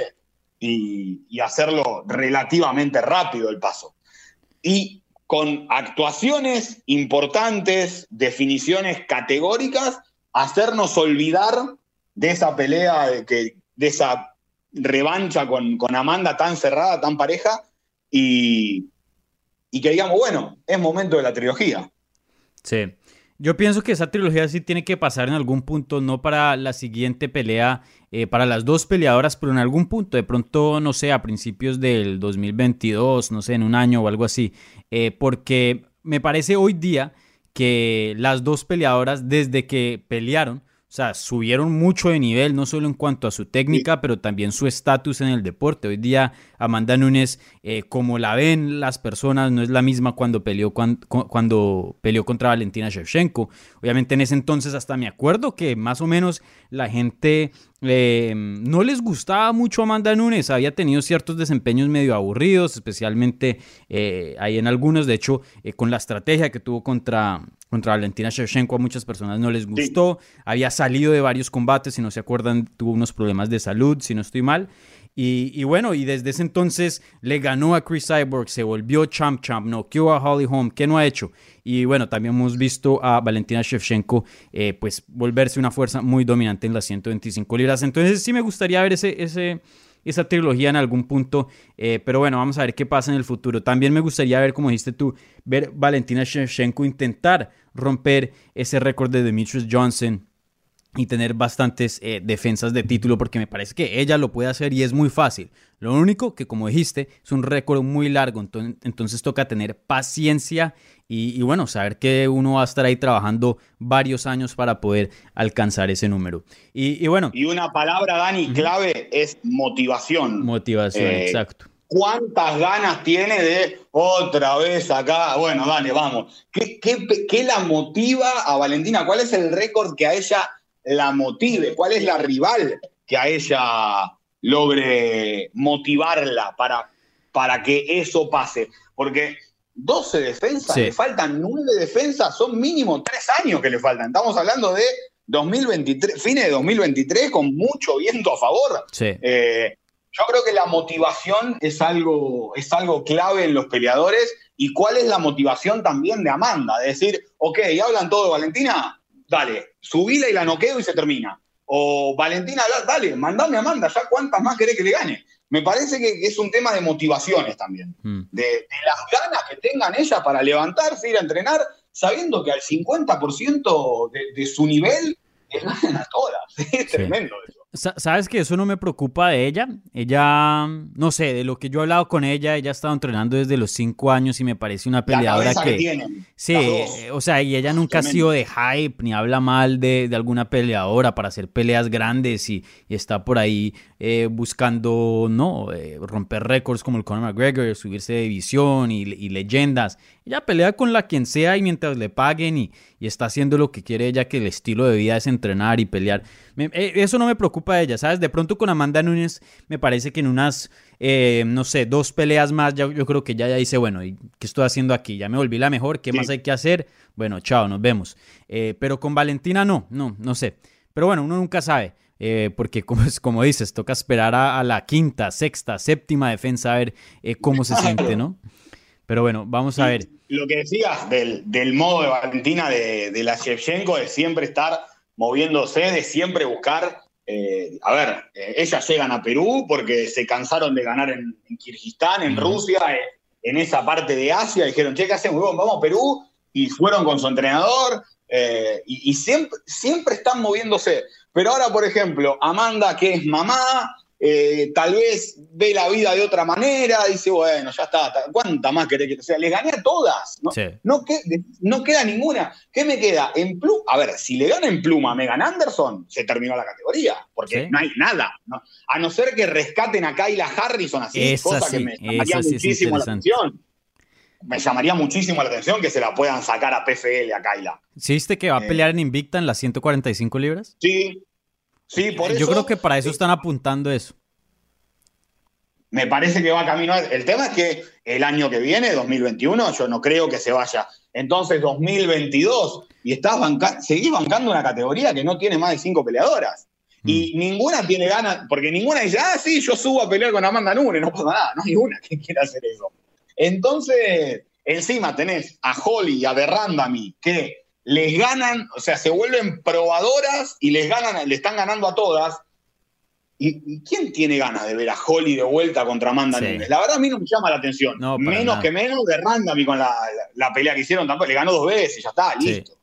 y, y hacerlo relativamente rápido el paso. Y con actuaciones importantes, definiciones categóricas, hacernos olvidar de esa pelea, de, que, de esa revancha con, con, Amanda tan cerrada, tan pareja, y, y que digamos, bueno, es momento de la trilogía. Sí. Yo pienso que esa trilogía sí tiene que pasar en algún punto, no para la siguiente pelea, eh, para las dos peleadoras, pero en algún punto, de pronto, no sé, a principios del 2022, no sé, en un año o algo así, eh, porque me parece hoy día que las dos peleadoras, desde que pelearon, o sea, subieron mucho de nivel, no solo en cuanto a su técnica, sí. pero también su estatus en el deporte. Hoy día Amanda Nunes, eh, como la ven las personas, no es la misma cuando peleó, cuando, cuando peleó contra Valentina Shevchenko. Obviamente en ese entonces hasta me acuerdo que más o menos la gente eh, no les gustaba mucho Amanda Nunes, había tenido ciertos desempeños medio aburridos, especialmente eh, ahí en algunos, de hecho, eh, con la estrategia que tuvo contra, contra Valentina Shevchenko a muchas personas no les gustó, sí. había salido de varios combates, si no se acuerdan, tuvo unos problemas de salud, si no estoy mal, y, bueno, y desde ese entonces le ganó a Chris Cyborg, se volvió champ champ, noqueó a Holly Holm, ¿qué no ha hecho? Y bueno, también hemos visto a Valentina Shevchenko eh, pues volverse una fuerza muy dominante en las 125 libras. Entonces sí me gustaría ver ese, ese, esa trilogía en algún punto, eh, pero bueno, vamos a ver qué pasa en el futuro. También me gustaría ver, como dijiste tú, ver Valentina Shevchenko intentar romper ese récord de Demetrius Johnson y tener bastantes eh, defensas de título porque me parece que ella lo puede hacer y es muy fácil. Lo único que, como dijiste, es un récord muy largo, entonces, entonces toca tener paciencia y, y, bueno, saber que uno va a estar ahí trabajando varios años para poder alcanzar ese número. Y, y bueno. Y una palabra, Dani, clave uh -huh. es motivación. Motivación, eh, exacto. ¿Cuántas ganas tiene de otra vez acá? Bueno, dale, vamos. ¿Qué, qué, qué la motiva a Valentina? ¿Cuál es el récord que a ella la motive, cuál es la rival que a ella logre motivarla para, para que eso pase. Porque 12 defensas, sí. le faltan 9 defensas, son mínimo 3 años que le faltan. Estamos hablando de 2023, fines de 2023 con mucho viento a favor. Sí. Eh, yo creo que la motivación es algo, es algo clave en los peleadores y cuál es la motivación también de Amanda, de decir, ok, hablan todo de Valentina, dale, subila y la noqueo y se termina. O Valentina, dale, mandame a Amanda, ya cuántas más querés que le gane. me parece que es un tema de motivaciones también, Mm. de, de las ganas que tengan ellas para levantarse, ir a entrenar, sabiendo que al 50% de, de su nivel les ganan a todas. Es tremendo eso. Sa- ¿Sabes que eso no me preocupa de ella? Ella, no sé, de lo que yo he hablado con ella, ella ha estado entrenando desde los cinco años y me parece una peleadora que... tienen. Sí, eh, o sea, y ella nunca ha sido de hype ni habla mal de, de alguna peleadora para hacer peleas grandes y, y está por ahí eh, buscando, ¿no? Eh, romper récords como el Conor McGregor, subirse de división y, y leyendas. Ella pelea con la quien sea y mientras le paguen y, y está haciendo lo que quiere ella, que el estilo de vida es entrenar y pelear. Me- eh, eso no me preocupa de ella, ¿sabes? De pronto con Amanda Nunes me parece que en unas, eh, no sé, dos peleas más, ya, yo creo que ya, ya dice, bueno, ¿y ¿qué estoy haciendo aquí? Ya me volví la mejor, ¿qué Sí. más hay que hacer? Bueno, chao, nos vemos. Pero con Valentina no, no, no sé. Pero bueno, uno nunca sabe. Eh, porque como, como dices, toca esperar a, a la quinta, sexta, séptima defensa a ver eh, cómo se siente, ¿no? Pero bueno, vamos a ver. Lo que decías del, del modo de Valentina de, de la Shevchenko, de siempre estar moviéndose, de siempre buscar. eh, a ver, eh, ellas llegan a Perú porque se cansaron de ganar en, en Kirguistán, en Ujú. Rusia, eh, en esa parte de Asia. Dijeron, che, ¿qué hacemos? Vamos a Perú. Y fueron con su entrenador. Eh, y y siempre, siempre están moviéndose. Pero ahora, por ejemplo, Amanda, que es mamá, eh, tal vez ve la vida de otra manera, dice, bueno, ya está, ta- ¿cuánta más querés que O sea, les gané a todas, ¿no? Sí. No, que- no queda ninguna. ¿Qué me queda? En pluma, a ver, si le gana en pluma a Megan Anderson, se terminó la categoría, porque Sí. no hay nada. ¿no? A no ser que rescaten a Kyla Harrison así, Esa cosa sí, que me llamaría muchísimo la atención. Me llamaría muchísimo la atención que se la puedan sacar a PFL a Kyla. ¿Sí viste que va a Eh. pelear en Invicta en las 145 libras? Sí, sí, por eso. Yo creo que para eso están apuntando eso. me parece que va camino. a- El tema es que el año que viene, 2021, yo no creo que se vaya. Entonces, 2022, y estás banca seguís bancando una categoría que no tiene más de cinco peleadoras. Y ninguna tiene ganas, porque ninguna dice, ah, sí, yo subo a pelear con Amanda Nunes, no pasa nada, no hay una que quiera hacer eso. Entonces, encima tenés a Holly y a Berrandami que les ganan, o sea, se vuelven probadoras y les ganan, le están ganando a todas. ¿Y, y quién tiene ganas de ver a Holly de vuelta contra Amanda Sí. Nunes? La verdad a mí no me llama la atención. No, menos nada. que menos de Randami con la, la- la pelea que hicieron tampoco. Le ganó dos veces, ya está, Sí. listo.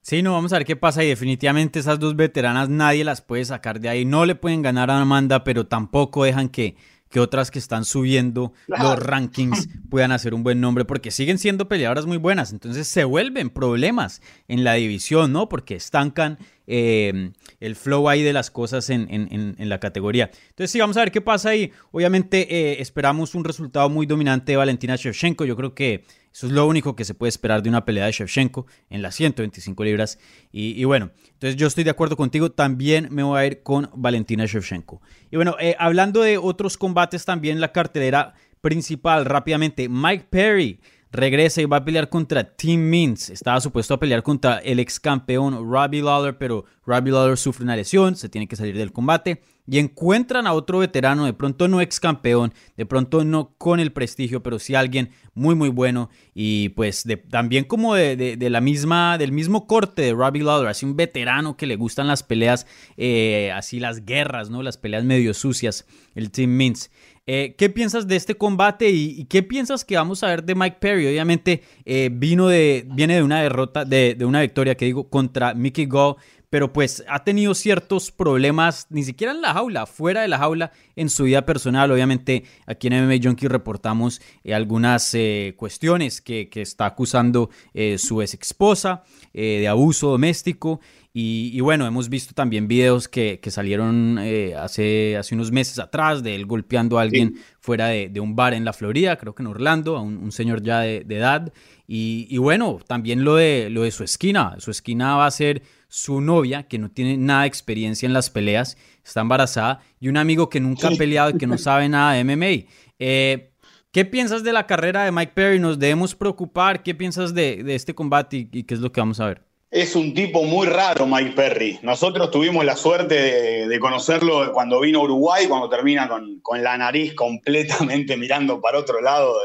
Sí, no, vamos a ver qué pasa. Y definitivamente esas dos veteranas nadie las puede sacar de ahí. No le pueden ganar a Amanda, pero tampoco dejan que, que otras que están subiendo los rankings puedan hacer un buen nombre, porque siguen siendo peleadoras muy buenas. Entonces se vuelven problemas en la división, ¿no? Porque estancan eh, el flow ahí de las cosas en, en- en- en la categoría. Entonces sí, vamos a ver qué pasa ahí. Obviamente eh, esperamos un resultado muy dominante de Valentina Shevchenko. Yo creo que eso es lo único que se puede esperar de una pelea de Shevchenko en las 125 libras. Y, bueno, entonces yo estoy de acuerdo contigo. También me voy a ir con Valentina Shevchenko. Y bueno, eh, hablando de otros combates también, la cartelera principal rápidamente. Mike Perry regresa y va a pelear contra Tim Means. Estaba supuesto a pelear contra el ex campeón Robbie Lawler, pero Robbie Lawler sufre una lesión, se tiene que salir del combate. Y encuentran a otro veterano, de pronto no ex campeón, de pronto no con el prestigio, pero sí alguien muy muy bueno. Y pues de- también como de, la misma, del mismo corte de Robbie Lawler, así un veterano que le gustan las peleas, eh, así las guerras, ¿no? Las peleas medio sucias, el Tim Means. Eh, ¿Qué piensas de este combate y, qué piensas que vamos a ver de Mike Perry? Obviamente eh, vino de, viene de una derrota, de, de una victoria que digo contra Mickey Gall, pero pues ha tenido ciertos problemas, ni siquiera en la jaula, fuera de la jaula, en su vida personal. Obviamente aquí en MMA Junkie reportamos eh, algunas eh, cuestiones que, que está acusando eh, su ex esposa eh, de abuso doméstico. Y, y bueno, hemos visto también videos que, que salieron eh, hace, hace unos meses atrás de él golpeando a alguien fuera de, de un bar en la Florida, creo que en Orlando, a un, un señor ya de, de edad. Y, y bueno, también lo de, lo de su esquina. Su esquina va a ser su novia, que no tiene nada de experiencia en las peleas, está embarazada, y un amigo que nunca ha peleado y que no sabe nada de MMA. Eh, ¿Qué piensas de la carrera de Mike Perry? ¿Nos debemos preocupar? ¿Qué piensas de, de este combate y, y qué es lo que vamos a ver? Es un tipo muy raro, Mike Perry. Nosotros tuvimos la suerte de, conocerlo cuando vino a Uruguay, cuando termina con, la nariz completamente mirando para otro lado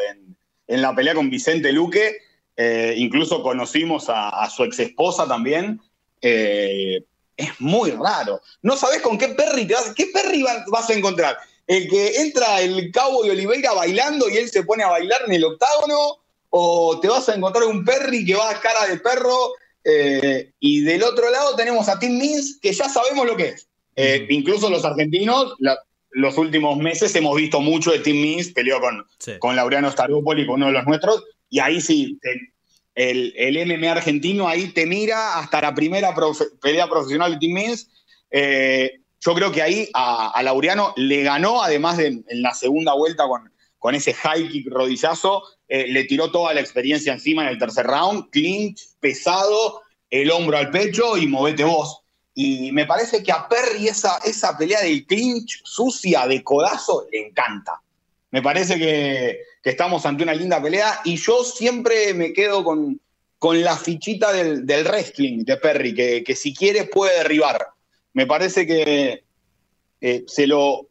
en, la pelea con Vicente Luque. Eh, incluso conocimos a, su ex esposa también. Eh, es muy raro. No sabes con qué Perry te vas, qué Perry va- vas a encontrar. el que entra el Cabo de Oliveira bailando y él se pone a bailar en el octágono, o te vas a encontrar un Perry que va a cara de perro, eh, y del otro lado tenemos a Tim Means, que ya sabemos lo que es. Eh, incluso los argentinos, los últimos meses hemos visto mucho de Tim Means, peleó con, con Laureano Staropoli, con uno de los nuestros, y ahí sí, el, el MMA argentino ahí te mira hasta la primera pelea profesional de Tim Means. Eh, yo creo que ahí a, Laureano le ganó, además de en la segunda vuelta con, con ese high kick rodillazo, eh, le tiró toda la experiencia encima en el tercer round, clinch, pesado, el hombro al pecho y movete vos. Y me parece que a Perry esa, esa pelea del clinch sucia de codazo le encanta. Me parece que, estamos ante una linda pelea y yo siempre me quedo con, con la fichita del, wrestling de Perry, que, que si quiere puede derribar me parece que eh, se lo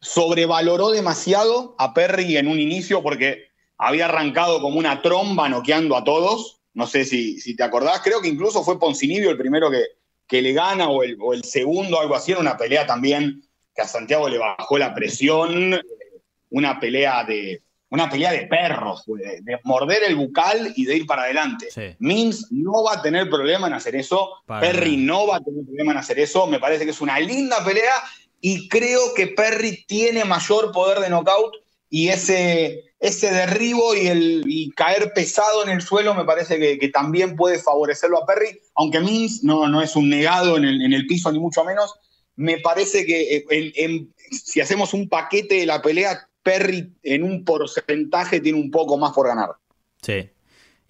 sobrevaloró demasiado a Perry en un inicio porque había arrancado como una tromba noqueando a todos. No sé si, si te acordás, creo que incluso fue Poncinibio el primero que, que le gana o el, o el, segundo, algo así. Era una pelea también que a Santiago le bajó la presión, una pelea de, una pelea de perros, de, morder el bucal y de ir para adelante. Mins no va a tener problema en hacer eso, Perry no va a tener problema en hacer eso, me parece que es una linda pelea y creo que Perry tiene mayor poder de knockout y ese, ese derribo y, el, caer pesado en el suelo me parece que, también puede favorecerlo a Perry, aunque Mins no, no es un negado en el, piso ni mucho menos, me parece que eh, si hacemos un paquete de la pelea, Perry en un porcentaje tiene un poco más por ganar. Sí.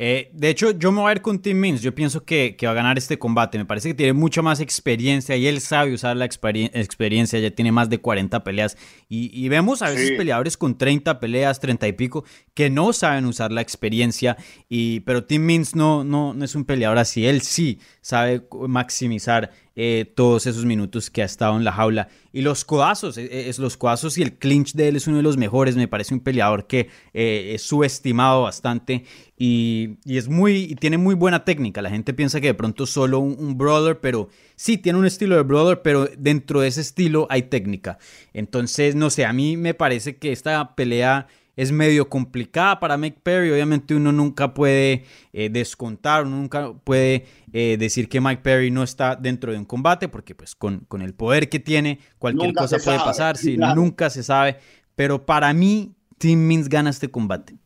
Eh, de hecho, yo me voy a ir con Tim Means. Yo pienso que, va a ganar este combate. Me parece que tiene mucha más experiencia y él sabe usar la experiencia. Ya tiene más de 40 peleas. Y, vemos a veces peleadores con 30 peleas, 30 y pico, que no saben usar la experiencia. Y, pero Tim Means no, no, no es un peleador así. Él sí sabe maximizar eh, todos esos minutos que ha estado en la jaula. Y los codazos, eh, es, los codazos y el clinch de él es uno de los mejores. Me parece un peleador que eh, es subestimado bastante y, es muy, y tiene muy buena técnica. La gente piensa que de pronto solo un, un brother, pero sí, tiene un estilo de brother, pero dentro de ese estilo hay técnica. Entonces, no sé, a mí me parece que esta pelea es medio complicada para Mike Perry. Obviamente uno nunca puede eh, descontar, uno nunca puede eh, decir que Mike Perry no está dentro de un combate, porque pues con, con el poder que tiene, cualquier cosa puede pasar, si nunca se sabe. Pero para mí, Tim Means gana este combate.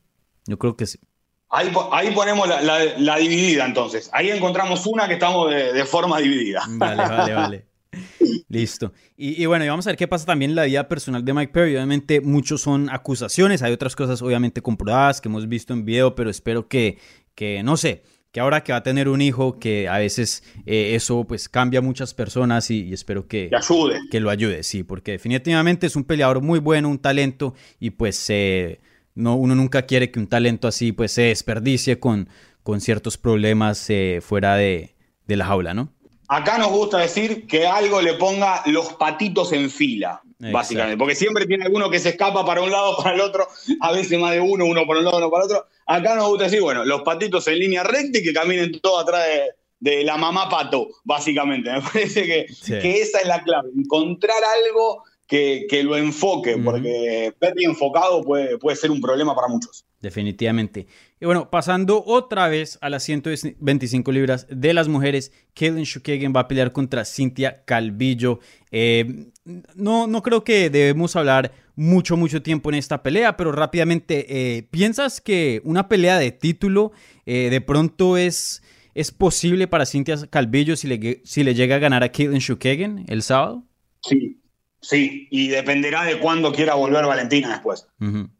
Yo creo que sí. Ahí, ponemos la, dividida entonces. Ahí encontramos una que estamos de, de forma dividida. Vale, vale, vale. Listo. Y, bueno, y vamos a ver qué pasa también en la vida personal de Mike Perry. Obviamente muchos son acusaciones, hay otras cosas obviamente comprobadas que hemos visto en video, pero espero que, que no sé, que ahora que va a tener un hijo, que a veces eh, eso pues cambia a muchas personas y, espero que, ayude. que lo ayude, sí, porque definitivamente es un peleador muy bueno, un talento y pues eh, no, uno nunca quiere que un talento así pues se desperdicie con, con ciertos problemas eh, fuera de, de la jaula, ¿no? Acá nos gusta decir que algo le ponga los patitos en fila, básicamente, porque siempre tiene alguno que se escapa para un lado, para el otro, a veces más de uno, uno por un lado, uno para el otro. Acá nos gusta decir, bueno, los patitos en línea recta y que caminen todo atrás de, la mamá pato, básicamente. Me parece que, que, esa es la clave, encontrar algo que, lo enfoque, porque Petty enfocado puede, puede ser un problema para muchos. Definitivamente. Y bueno, pasando otra vez a las 125 libras de las mujeres, Kaylin Shukagan va a pelear contra Cynthia Calvillo. Eh, no, no creo que debemos hablar mucho, mucho tiempo en esta pelea, pero rápidamente, eh, ¿piensas que una pelea de título eh, de pronto es, es posible para Cynthia Calvillo si le, si le llega a ganar a Kaylin Shukagan el sábado? Sí, sí, y dependerá de cuándo quiera volver Valentina después.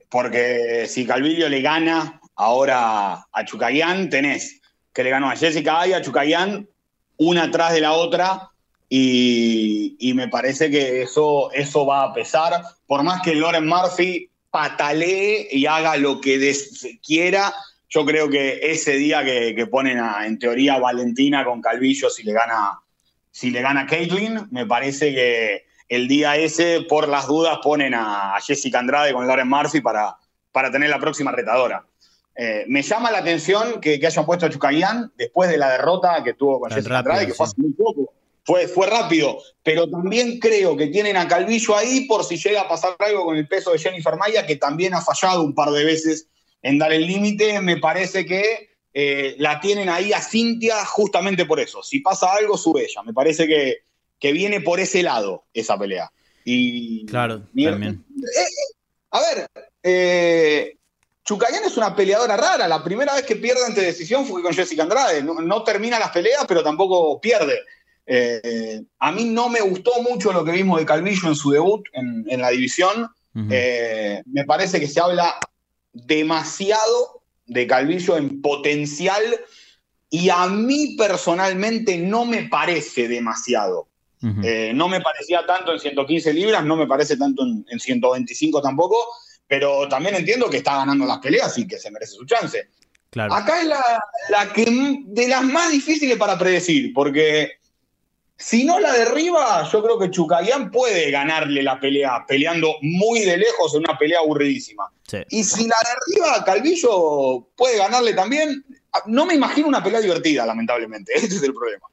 Porque si Calvillo le gana ahora a Chucayán, tenés que le ganó a Jessica y a Chucayán, una atrás de la otra, y, me parece que eso, eso va a pesar. Por más que Loren Murphy patalee y haga lo que quiera, yo creo que ese día que, ponen a, en teoría, Valentina con Calvillo, si le gana, si le gana Caitlyn, me parece que el día ese, por las dudas, ponen a, Jessica Andrade con Lauren Murphy para, para tener la próxima retadora. Eh, me llama la atención que, hayan puesto a Chucayán después de la derrota que tuvo con Jessica Andrade, que fue hace muy poco. fue, fue rápido, pero también creo que tienen a Calvillo ahí por si llega a pasar algo con el peso de Jennifer Maya, que también ha fallado un par de veces en dar el límite. Me parece que eh, la tienen ahí a Cintia justamente por eso. Si pasa algo, sube ella. Me parece que, que viene por ese lado esa pelea. Y, claro, también. Eh, a ver, eh, Chucayán es una peleadora rara. La primera vez que pierde ante decisión fue con Jessica Andrade. No, termina las peleas, pero tampoco pierde. Eh, a mí no me gustó mucho lo que vimos de Calvillo en su debut en, la división. Eh, me parece que se habla demasiado de Calvillo en potencial y a mí personalmente no me parece demasiado. Eh, no me parecía tanto en 115 libras, no me parece tanto en, en 125 tampoco pero también entiendo que está ganando las peleas y que se merece su chance. Acá es la, que de las más difíciles para predecir, porque si no la derriba, yo creo que Chucayán puede ganarle la pelea, peleando muy de lejos en una pelea aburridísima. Y si la derriba, Calvillo puede ganarle también. No me imagino una pelea divertida, lamentablemente. Ese es el problema.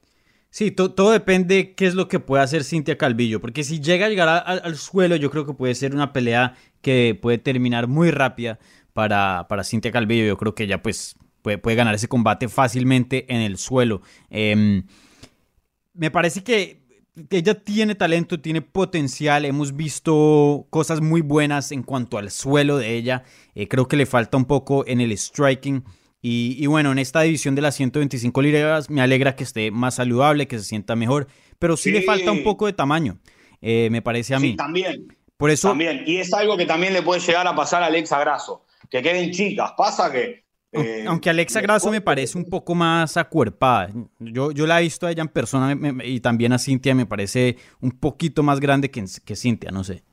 Sí, todo depende qué es lo que puede hacer Cintia Calvillo, porque si llega a llegar al suelo, yo creo que puede ser una pelea que puede terminar muy rápida para, para Cintia Calvillo. Yo creo que ella pues puede, puede ganar ese combate fácilmente en el suelo. Em, me parece que, ella tiene talento, tiene potencial. Hemos visto cosas muy buenas en cuanto al suelo de ella. Eh, creo que le falta un poco en el striking. Y, bueno, en esta división de las 125 libras me alegra que esté más saludable, que se sienta mejor, pero sí, le falta un poco de tamaño, eh, me parece a mí. también. Por eso... También, y es algo que también le puede llegar a pasar a Alexa Grasso, que queden chicas. Pasa que. Eh, Aunque Alexa Grasso me parece un poco más acuerpada. Yo, yo la he visto a ella en persona y también a Cintia me parece un poquito más grande que, que Cintia, no sé.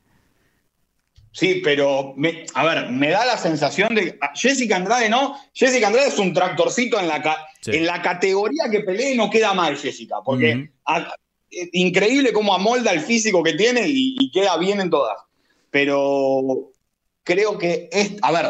Sí, pero, a ver, me da la sensación de. Jessica Andrade no. Jessica Andrade es un tractorcito en la, en la categoría que pelee no queda mal, Jessica, porque increíble cómo amolda el físico que tiene y, queda bien en todas. Pero creo que es, a ver,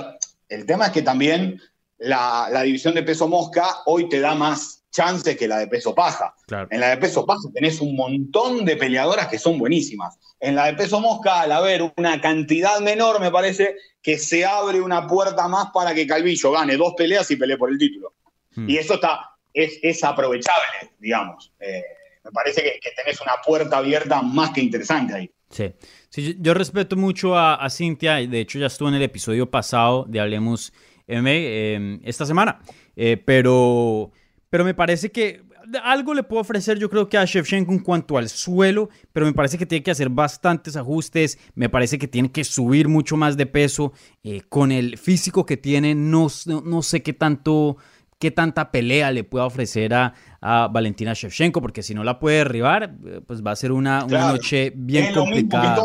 el tema es que también la, división de peso mosca hoy te da más chances que la de peso paja. En la de peso paja tenés un montón de peleadoras que son buenísimas. En la de peso mosca, al haber una cantidad menor, me parece que se abre una puerta más para que Calvillo gane dos peleas y pelee por el título. Hmm. Y eso está, es, es aprovechable, digamos. Eh, me parece que, tenés una puerta abierta más que interesante ahí. Sí, sí yo respeto mucho a, a Cintia, de hecho ya estuvo en el episodio pasado de Hablemos M em, esta semana, eh, pero, pero me parece que algo le puedo ofrecer yo creo que a Shevchenko en cuanto al suelo, pero me parece que tiene que hacer bastantes ajustes, me parece que tiene que subir mucho más de peso, eh, con el físico que tiene, no, no sé qué tanto qué tanta pelea le pueda ofrecer a, Valentina Shevchenko, porque si no la puede derribar, eh, pues va a ser una, noche bien complicada.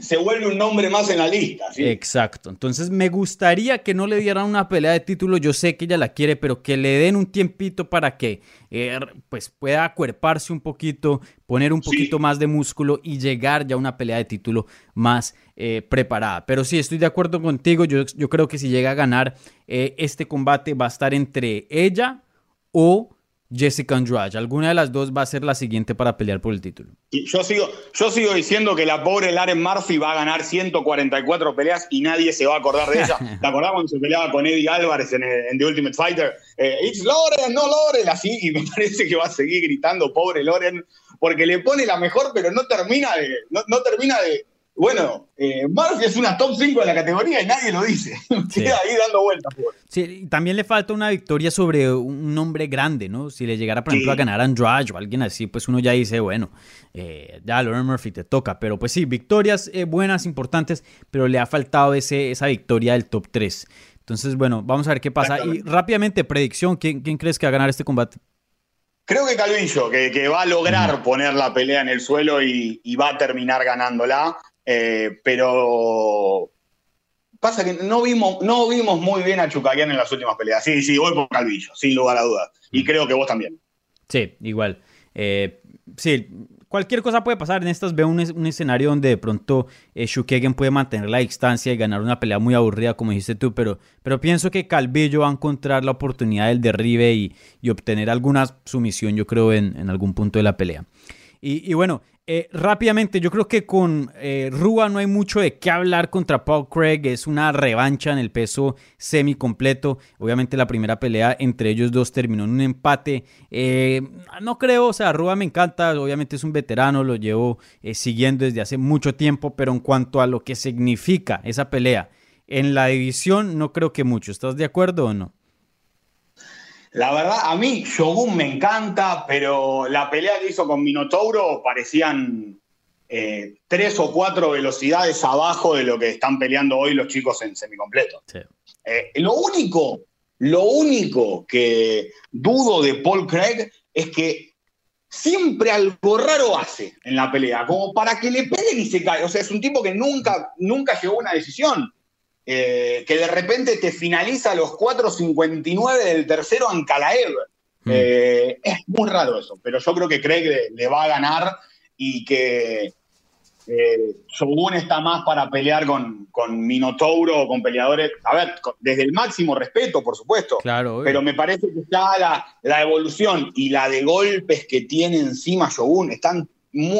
Se vuelve un nombre más en la lista. Exacto. Entonces me gustaría que no le dieran una pelea de título. Yo sé que ella la quiere, pero que le den un tiempito para que eh, pues pueda acuerparse un poquito, poner un poquito más de músculo y llegar ya a una pelea de título más eh, preparada. Pero sí, estoy de acuerdo contigo. Yo, yo creo que si llega a ganar este combate va a estar entre ella o Jessica Andrade. Alguna de las dos va a ser la siguiente para pelear por el título. yo, sigo, yo sigo diciendo que la pobre Laren Murphy va a ganar 144 peleas y nadie se va a acordar de ella. ¿Te acordás cuando se peleaba con Eddie Álvarez en, The Ultimate Fighter? Eh, It's Loren, no Loren, así. Y me parece que va a seguir gritando, pobre Loren, porque le pone la mejor, pero no termina de, no termina de, bueno, eh, Murphy es una top 5 de la categoría y nadie lo dice. Queda ahí dando vueltas. Sí, también le falta una victoria sobre un nombre grande, ¿no? Si le llegara, por ejemplo, a ganar a Andrade o alguien así, pues uno ya dice, bueno, eh, ya Lauren Murphy te toca. Pero pues sí, victorias eh, buenas, importantes, pero le ha faltado ese, esa victoria del top 3. Entonces, bueno, vamos a ver qué pasa. Y rápidamente, predicción, ¿quién, quién crees que va a ganar este combate? Creo que Calvillo, que, va a lograr poner la pelea en el suelo y, y va a terminar ganándola. Eh, pero pasa que no vimos, no vimos muy bien a Chucayán en las últimas peleas. Sí, sí, voy por Calvillo, sin lugar a dudas. Y mm. creo que vos también. Sí, igual. Eh, sí, cualquier cosa puede pasar. En estas veo un, un escenario donde de pronto eh, Shukegen puede mantener la distancia y ganar una pelea muy aburrida, como dijiste tú, pero, pero pienso que Calvillo va a encontrar la oportunidad del derribe y, y obtener alguna sumisión, yo creo, en, en algún punto de la pelea. Y, y bueno, eh, rápidamente, yo creo que con eh, no hay mucho de qué hablar contra Paul Craig. Es una revancha en el peso semi completo. Obviamente la primera pelea entre ellos dos terminó en un empate. Eh, no creo, o sea, Rua me encanta. Obviamente es un veterano, lo llevo eh, siguiendo desde hace mucho tiempo. Pero en cuanto a lo que significa esa pelea en la división, no creo que mucho. ¿Estás de acuerdo o no? La verdad, a mí Shogun me encanta, pero la pelea que hizo con Minotauro parecían eh, tres o cuatro velocidades abajo de lo que están peleando hoy los chicos en semicompleto. Sí. Eh, lo único, lo único que dudo de Paul Craig es que siempre algo raro hace en la pelea, como para que le peguen y se cae. O sea, es un tipo que nunca, nunca llegó a una decisión. Eh, que de repente te finaliza a los 4.59 del tercero Ankalaev. Mm. Eh, es muy raro eso, pero yo creo que Craig le, le va a ganar y que eh, Shogun está más para pelear con, con Minotauro o con peleadores, a ver, con- desde el máximo respeto, por supuesto, Claro, obvio. pero me parece que ya la, la evolución y la de golpes que tiene encima Shogun, están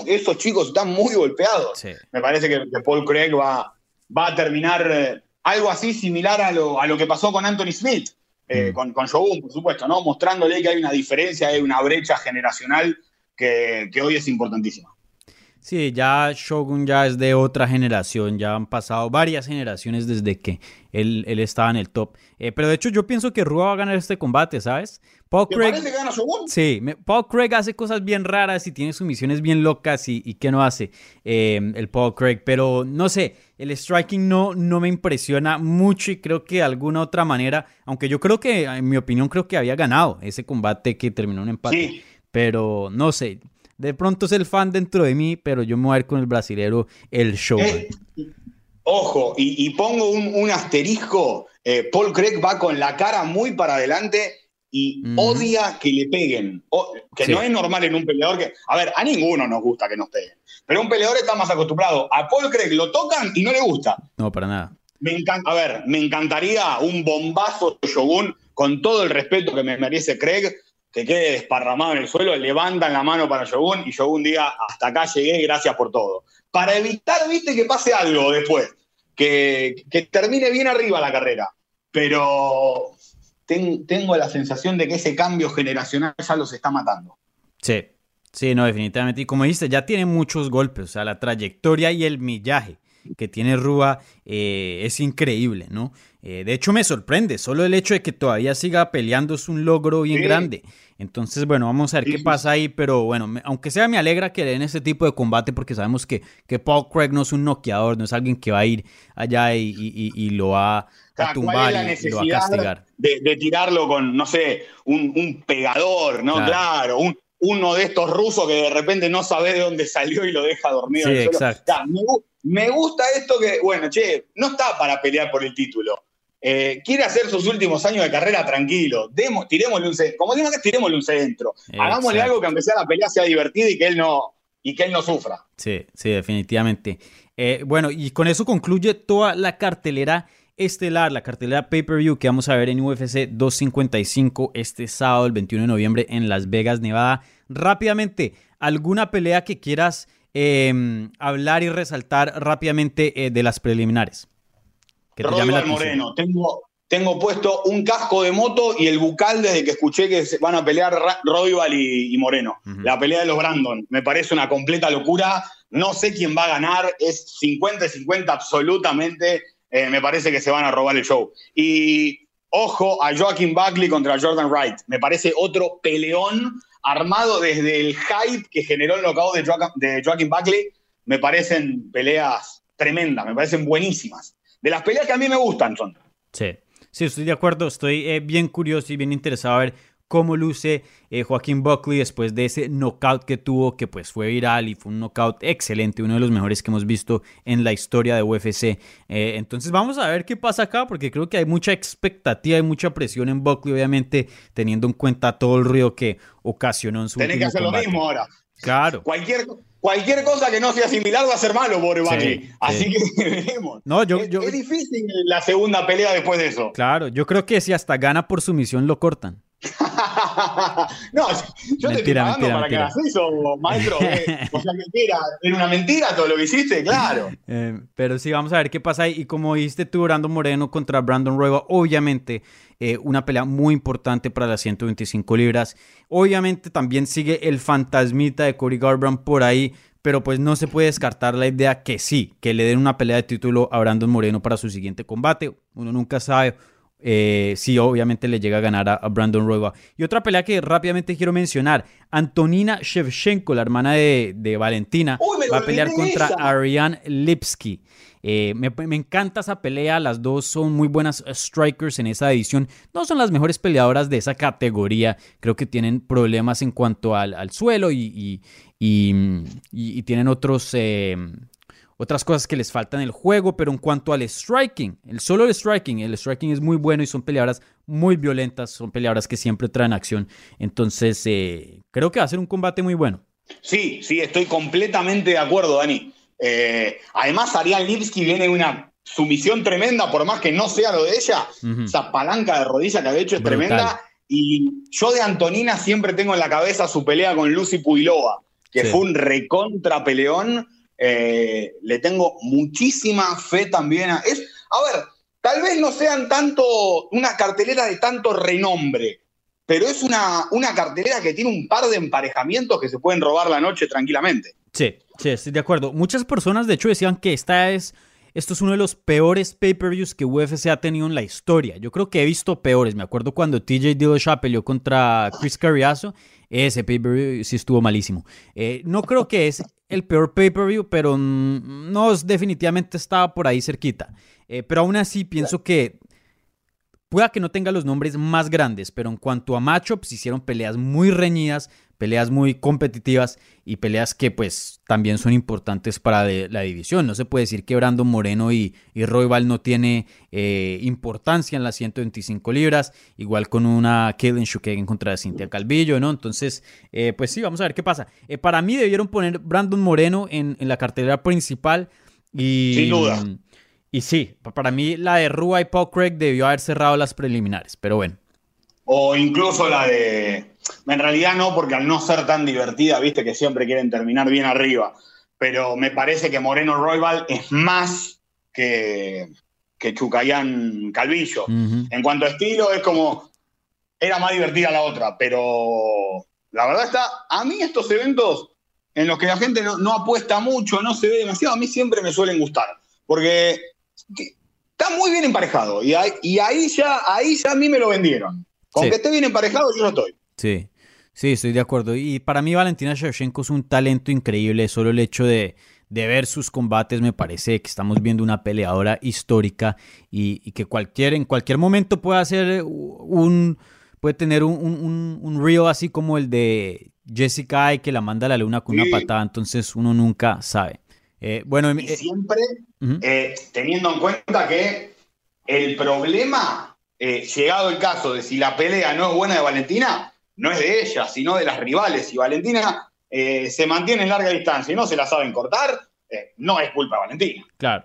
esos chicos están muy golpeados. Sí. Me parece que, que Paul Craig va, va a terminar eh, algo así similar a lo, a lo que pasó con Anthony Smith, eh, Mm. con, con por supuesto, ¿no? Mostrándole que hay una diferencia, hay una brecha generacional que, que hoy es importantísima. Sí, ya Shogun ya es de otra generación, ya han pasado varias generaciones desde que él, él estaba en el top. Eh, pero de hecho yo pienso que Rua va a ganar este combate, ¿sabes? Paul ¿Te Craig, gana Shogun? sí, me- Paul Craig hace cosas bien raras y tiene sumisiones bien locas y, y ¿qué no hace eh, el Paul Craig? Pero no sé, el striking no, no me impresiona mucho y creo que de alguna otra manera, aunque yo creo que, en mi opinión, creo que había ganado ese combate que terminó en empate. Sí. Pero no sé, de pronto es el fan dentro de mí, pero yo me voy a ir con el brasilero, el Shogun. Eh, ojo, y, y pongo un, un asterisco. eh, Paul Craig va con la cara muy para adelante y odia que le peguen. O- que Sí. no es normal en un peleador que. A ver, a ninguno nos gusta que nos peguen. Pero un peleador está más acostumbrado. A Paul Craig lo tocan y no le gusta. No, para nada. Me encanta, a ver, me encantaría un bombazo de Shogun con todo el respeto que me merece Craig, que quede desparramado en el suelo, levantan la mano para Shogun y Shogun diga, hasta acá llegué, gracias por todo. Para evitar, viste, que pase algo después, que, que termine bien arriba la carrera. Pero ten- tengo la sensación de que ese cambio generacional ya los está matando. Sí, sí, no, definitivamente. Y como dijiste, ya tiene muchos golpes, o sea, la trayectoria y el millaje que tiene Rúa eh, es increíble, ¿no? Eh, de hecho, me sorprende, solo el hecho de que todavía siga peleando es un logro bien Sí. grande. Entonces, bueno, vamos a ver Sí, qué pasa ahí, pero bueno, me- aunque sea me alegra que le den este tipo de combate porque sabemos que, que Paul Craig no es un noqueador, no es alguien que va a ir allá y, y- y- y lo va a tumbar ¿Cuál es la y- lo va a castigar. de, de tirarlo con, no sé, un, un pegador, ¿no? Claro. Claro, un- uno de estos rusos que de repente no sabe de dónde salió y lo deja dormido. Sí, exacto. Ya, me, me gusta esto que, bueno, che, no está para pelear por el título. Eh, quiere hacer sus últimos años de carrera tranquilo. Demos, tirémosle un centro. Como que tirémosle un centro. Hagámosle algo que aunque sea la pelea sea divertida y que él no, y que él no sufra. Sí, sí, definitivamente. Eh, bueno, y con eso concluye toda la cartelera estelar, la cartelera pay-per-view que vamos a ver en UFC 255 este sábado, el 21 de noviembre en Las Vegas, Nevada. Rápidamente, ¿alguna pelea que quieras eh, hablar y resaltar rápidamente eh, de las preliminares? Que te llame la Rodrigo atención. Moreno, tengo, tengo puesto un casco de moto y el bucal desde que escuché que se van a pelear Royval y, y Moreno. La pelea de los Brandon. Me parece una completa locura. No sé quién va a ganar. Es 50 y 50 absolutamente. Eh, me parece que se van a robar el show. Y ojo a Joaquin Buckley contra Jordan Wright. Me parece otro peleón armado desde el hype que generó el knockout de, Joaquin, de Joaquin Buckley. Me parecen peleas tremendas, me parecen buenísimas. De las peleas que a mí me gustan son. Sí, sí, estoy de acuerdo. Estoy eh, bien curioso y bien interesado a ver cómo luce eh, Joaquín Buckley después de ese knockout que tuvo, que pues fue viral y fue un knockout excelente, uno de los mejores que hemos visto en la historia de UFC. Eh, entonces vamos a ver qué pasa acá, porque creo que hay mucha expectativa y mucha presión en Buckley, obviamente, teniendo en cuenta todo el ruido que ocasionó en su Tenés que hacer lo mismo ahora. Claro. Cualquier, cualquier cosa que no sea similar va a ser malo, Barry. Sí, Así sí. que veremos. No, yo- es, yo- es difícil la segunda pelea después de eso. Claro, yo creo que si hasta gana por sumisión lo cortan. no, yo te estoy pagando mentira, para que hagas eso, maestro. Eh, o sea, que era, era una mentira todo lo que hiciste, claro. Eh, pero sí, vamos a ver qué pasa ahí. Y como dijiste tú, Brandon Moreno contra Brandon Rueva, obviamente eh, una pelea muy importante para las 125 libras. Obviamente también sigue el fantasmita de Cody Garbrandt por ahí, pero pues no se puede descartar la idea que sí, que le den una pelea de título a Brandon Moreno para su siguiente combate. Uno nunca sabe. Eh, si obviamente le llega a ganar a, a Brandon Rueva. Y otra pelea que rápidamente quiero mencionar, Antonina Shevchenko, la hermana de, de Valentina, Uy, va a pelear contra. Ariane Lipsky. Eh, me, me encanta esa pelea, las dos son muy buenas eh, strikers en esa edición. No son las mejores peleadoras de esa categoría, creo que tienen problemas en cuanto al, al suelo y, y- y, y- y tienen otros, eh, otras cosas que les faltan en el juego, pero en cuanto al striking, el solo el striking, el striking es muy bueno y son peleadoras muy violentas, son peleadoras que siempre traen acción. Entonces, eh, creo que va a ser un combate muy bueno. Sí, sí, estoy completamente de acuerdo, Dani. Eh, además, Ariane Lipsky viene una sumisión tremenda, por más que no sea lo de ella. Ujú. Esa palanca de rodilla que había hecho es Brutal. tremenda. Y yo de Antonina siempre tengo en la cabeza su pelea con Lucy Puilova, que Sí. fue un recontra peleón. Eh, le tengo muchísima fe también a. Es, a ver, tal vez no sean tanto una cartelera de tanto renombre, pero es una, una cartelera que tiene un par de emparejamientos que se pueden robar la noche tranquilamente. Sí, sí, estoy de acuerdo. Muchas personas, de hecho, decían que esta es, esto es uno de los peores pay-per-views que UFC ha tenido en la historia. Yo creo que he visto peores. Me acuerdo cuando TJ Dillashaw peleó contra Chris Carriazo. Ese pay-per-view sí estuvo malísimo. Eh, no creo que es el peor pay-per-view, pero no, definitivamente estaba por ahí cerquita. Eh, pero aún así pienso que Pueda que no tenga los nombres más grandes, pero en cuanto a matchups, hicieron peleas muy reñidas, peleas muy competitivas y peleas que pues también son importantes para de- la división. No se puede decir que Brandon Moreno y, y Royval no tiene eh, importancia en las 125 libras, igual con una Kaylin Shukagan contra Cintia Calvillo, ¿no? Entonces, eh, pues sí, vamos a ver qué pasa. Eh, para mí debieron poner Brandon Moreno en, en la cartelera principal y... Sin duda. Y sí, pa- para mí la de Rua y Paul Craig debió haber cerrado las preliminares, pero bueno. O incluso la de. En realidad no, porque al no ser tan divertida, viste que siempre quieren terminar bien arriba. Pero me parece que Moreno Royal es más que, que Chucayán Calvillo. En cuanto a estilo, es como. Era más divertida la otra, pero la verdad está. A mí estos eventos en los que la gente no, no apuesta mucho, no se ve demasiado, a mí siempre me suelen gustar. Porque que- está muy bien emparejado. Y ahí, y ahí ya, ahí ya a mí me lo vendieron. Con Sí. que esté bien emparejado, yo no estoy. Sí, sí, estoy de acuerdo. Y para mí Valentina Shevchenko es un talento increíble. Solo el hecho de, de ver sus combates me parece que estamos viendo una peleadora histórica y, y que cualquier, en cualquier momento puede hacer un... puede tener un, un, un- un reel así como el de Jessica Ay que la manda a la luna con Sí. una patada. Entonces uno nunca sabe. Eh, bueno, Y eh, siempre eh, teniendo en cuenta que el problema, eh, llegado el caso de si la pelea no es buena de Valentina, no es de ella, sino de las rivales. Si Valentina eh, se mantiene en larga distancia y no se la saben cortar, eh, no es culpa de Valentina. Claro.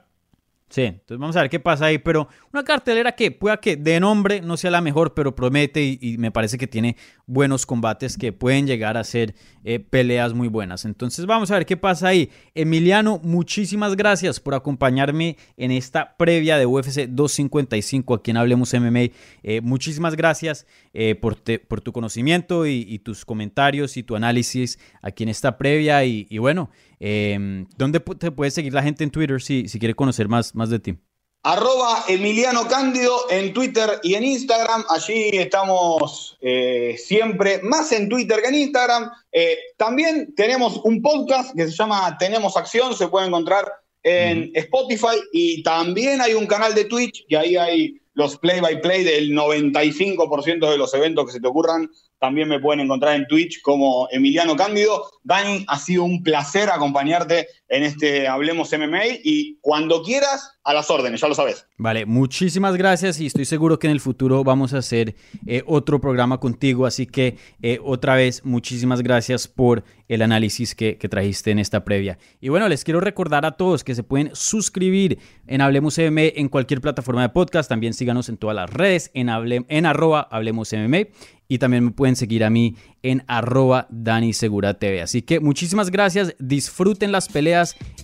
Sí, entonces vamos a ver qué pasa ahí, pero una cartelera que pueda que de nombre no sea la mejor, pero promete y, me parece que tiene buenos combates que pueden llegar a ser eh, peleas muy buenas. Entonces vamos a ver qué pasa ahí. Emiliano, muchísimas gracias por acompañarme en esta previa de UFC 255 aquí en Hablemos MMA. Eh, muchísimas gracias eh, por, te- por tu conocimiento y, tus comentarios y tu análisis aquí en esta previa y bueno. Eh, ¿Dónde te puede seguir la gente en Twitter si, si quiere conocer más, más de ti? Arroba Emiliano Cándido en Twitter y en Instagram. Allí estamos eh, siempre, más en Twitter que en Instagram. Eh, también tenemos un podcast que se llama Tenemos Acción, se puede encontrar en Spotify y también hay un canal de Twitch y ahí hay los play by play del 95% de los eventos que se te ocurran. También me pueden encontrar en Twitch como Emiliano Cándido. Dani, ha sido un placer acompañarte en este Hablemos MMA y cuando quieras, a las órdenes, ya lo sabes. Vale, muchísimas gracias y estoy seguro que en el futuro vamos a hacer eh, otro programa contigo, así que eh, otra vez muchísimas gracias por el análisis que, trajiste en esta previa. Y bueno, les quiero recordar a todos que se pueden suscribir en Hablemos MMA en cualquier plataforma de podcast, también síganos en todas las redes, en, en arroba Hablemos MMA y también me pueden seguir a mí en arroba Dani Segura TV. Así que muchísimas gracias, disfruten las peleas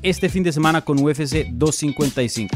este fin de semana con UFC 255.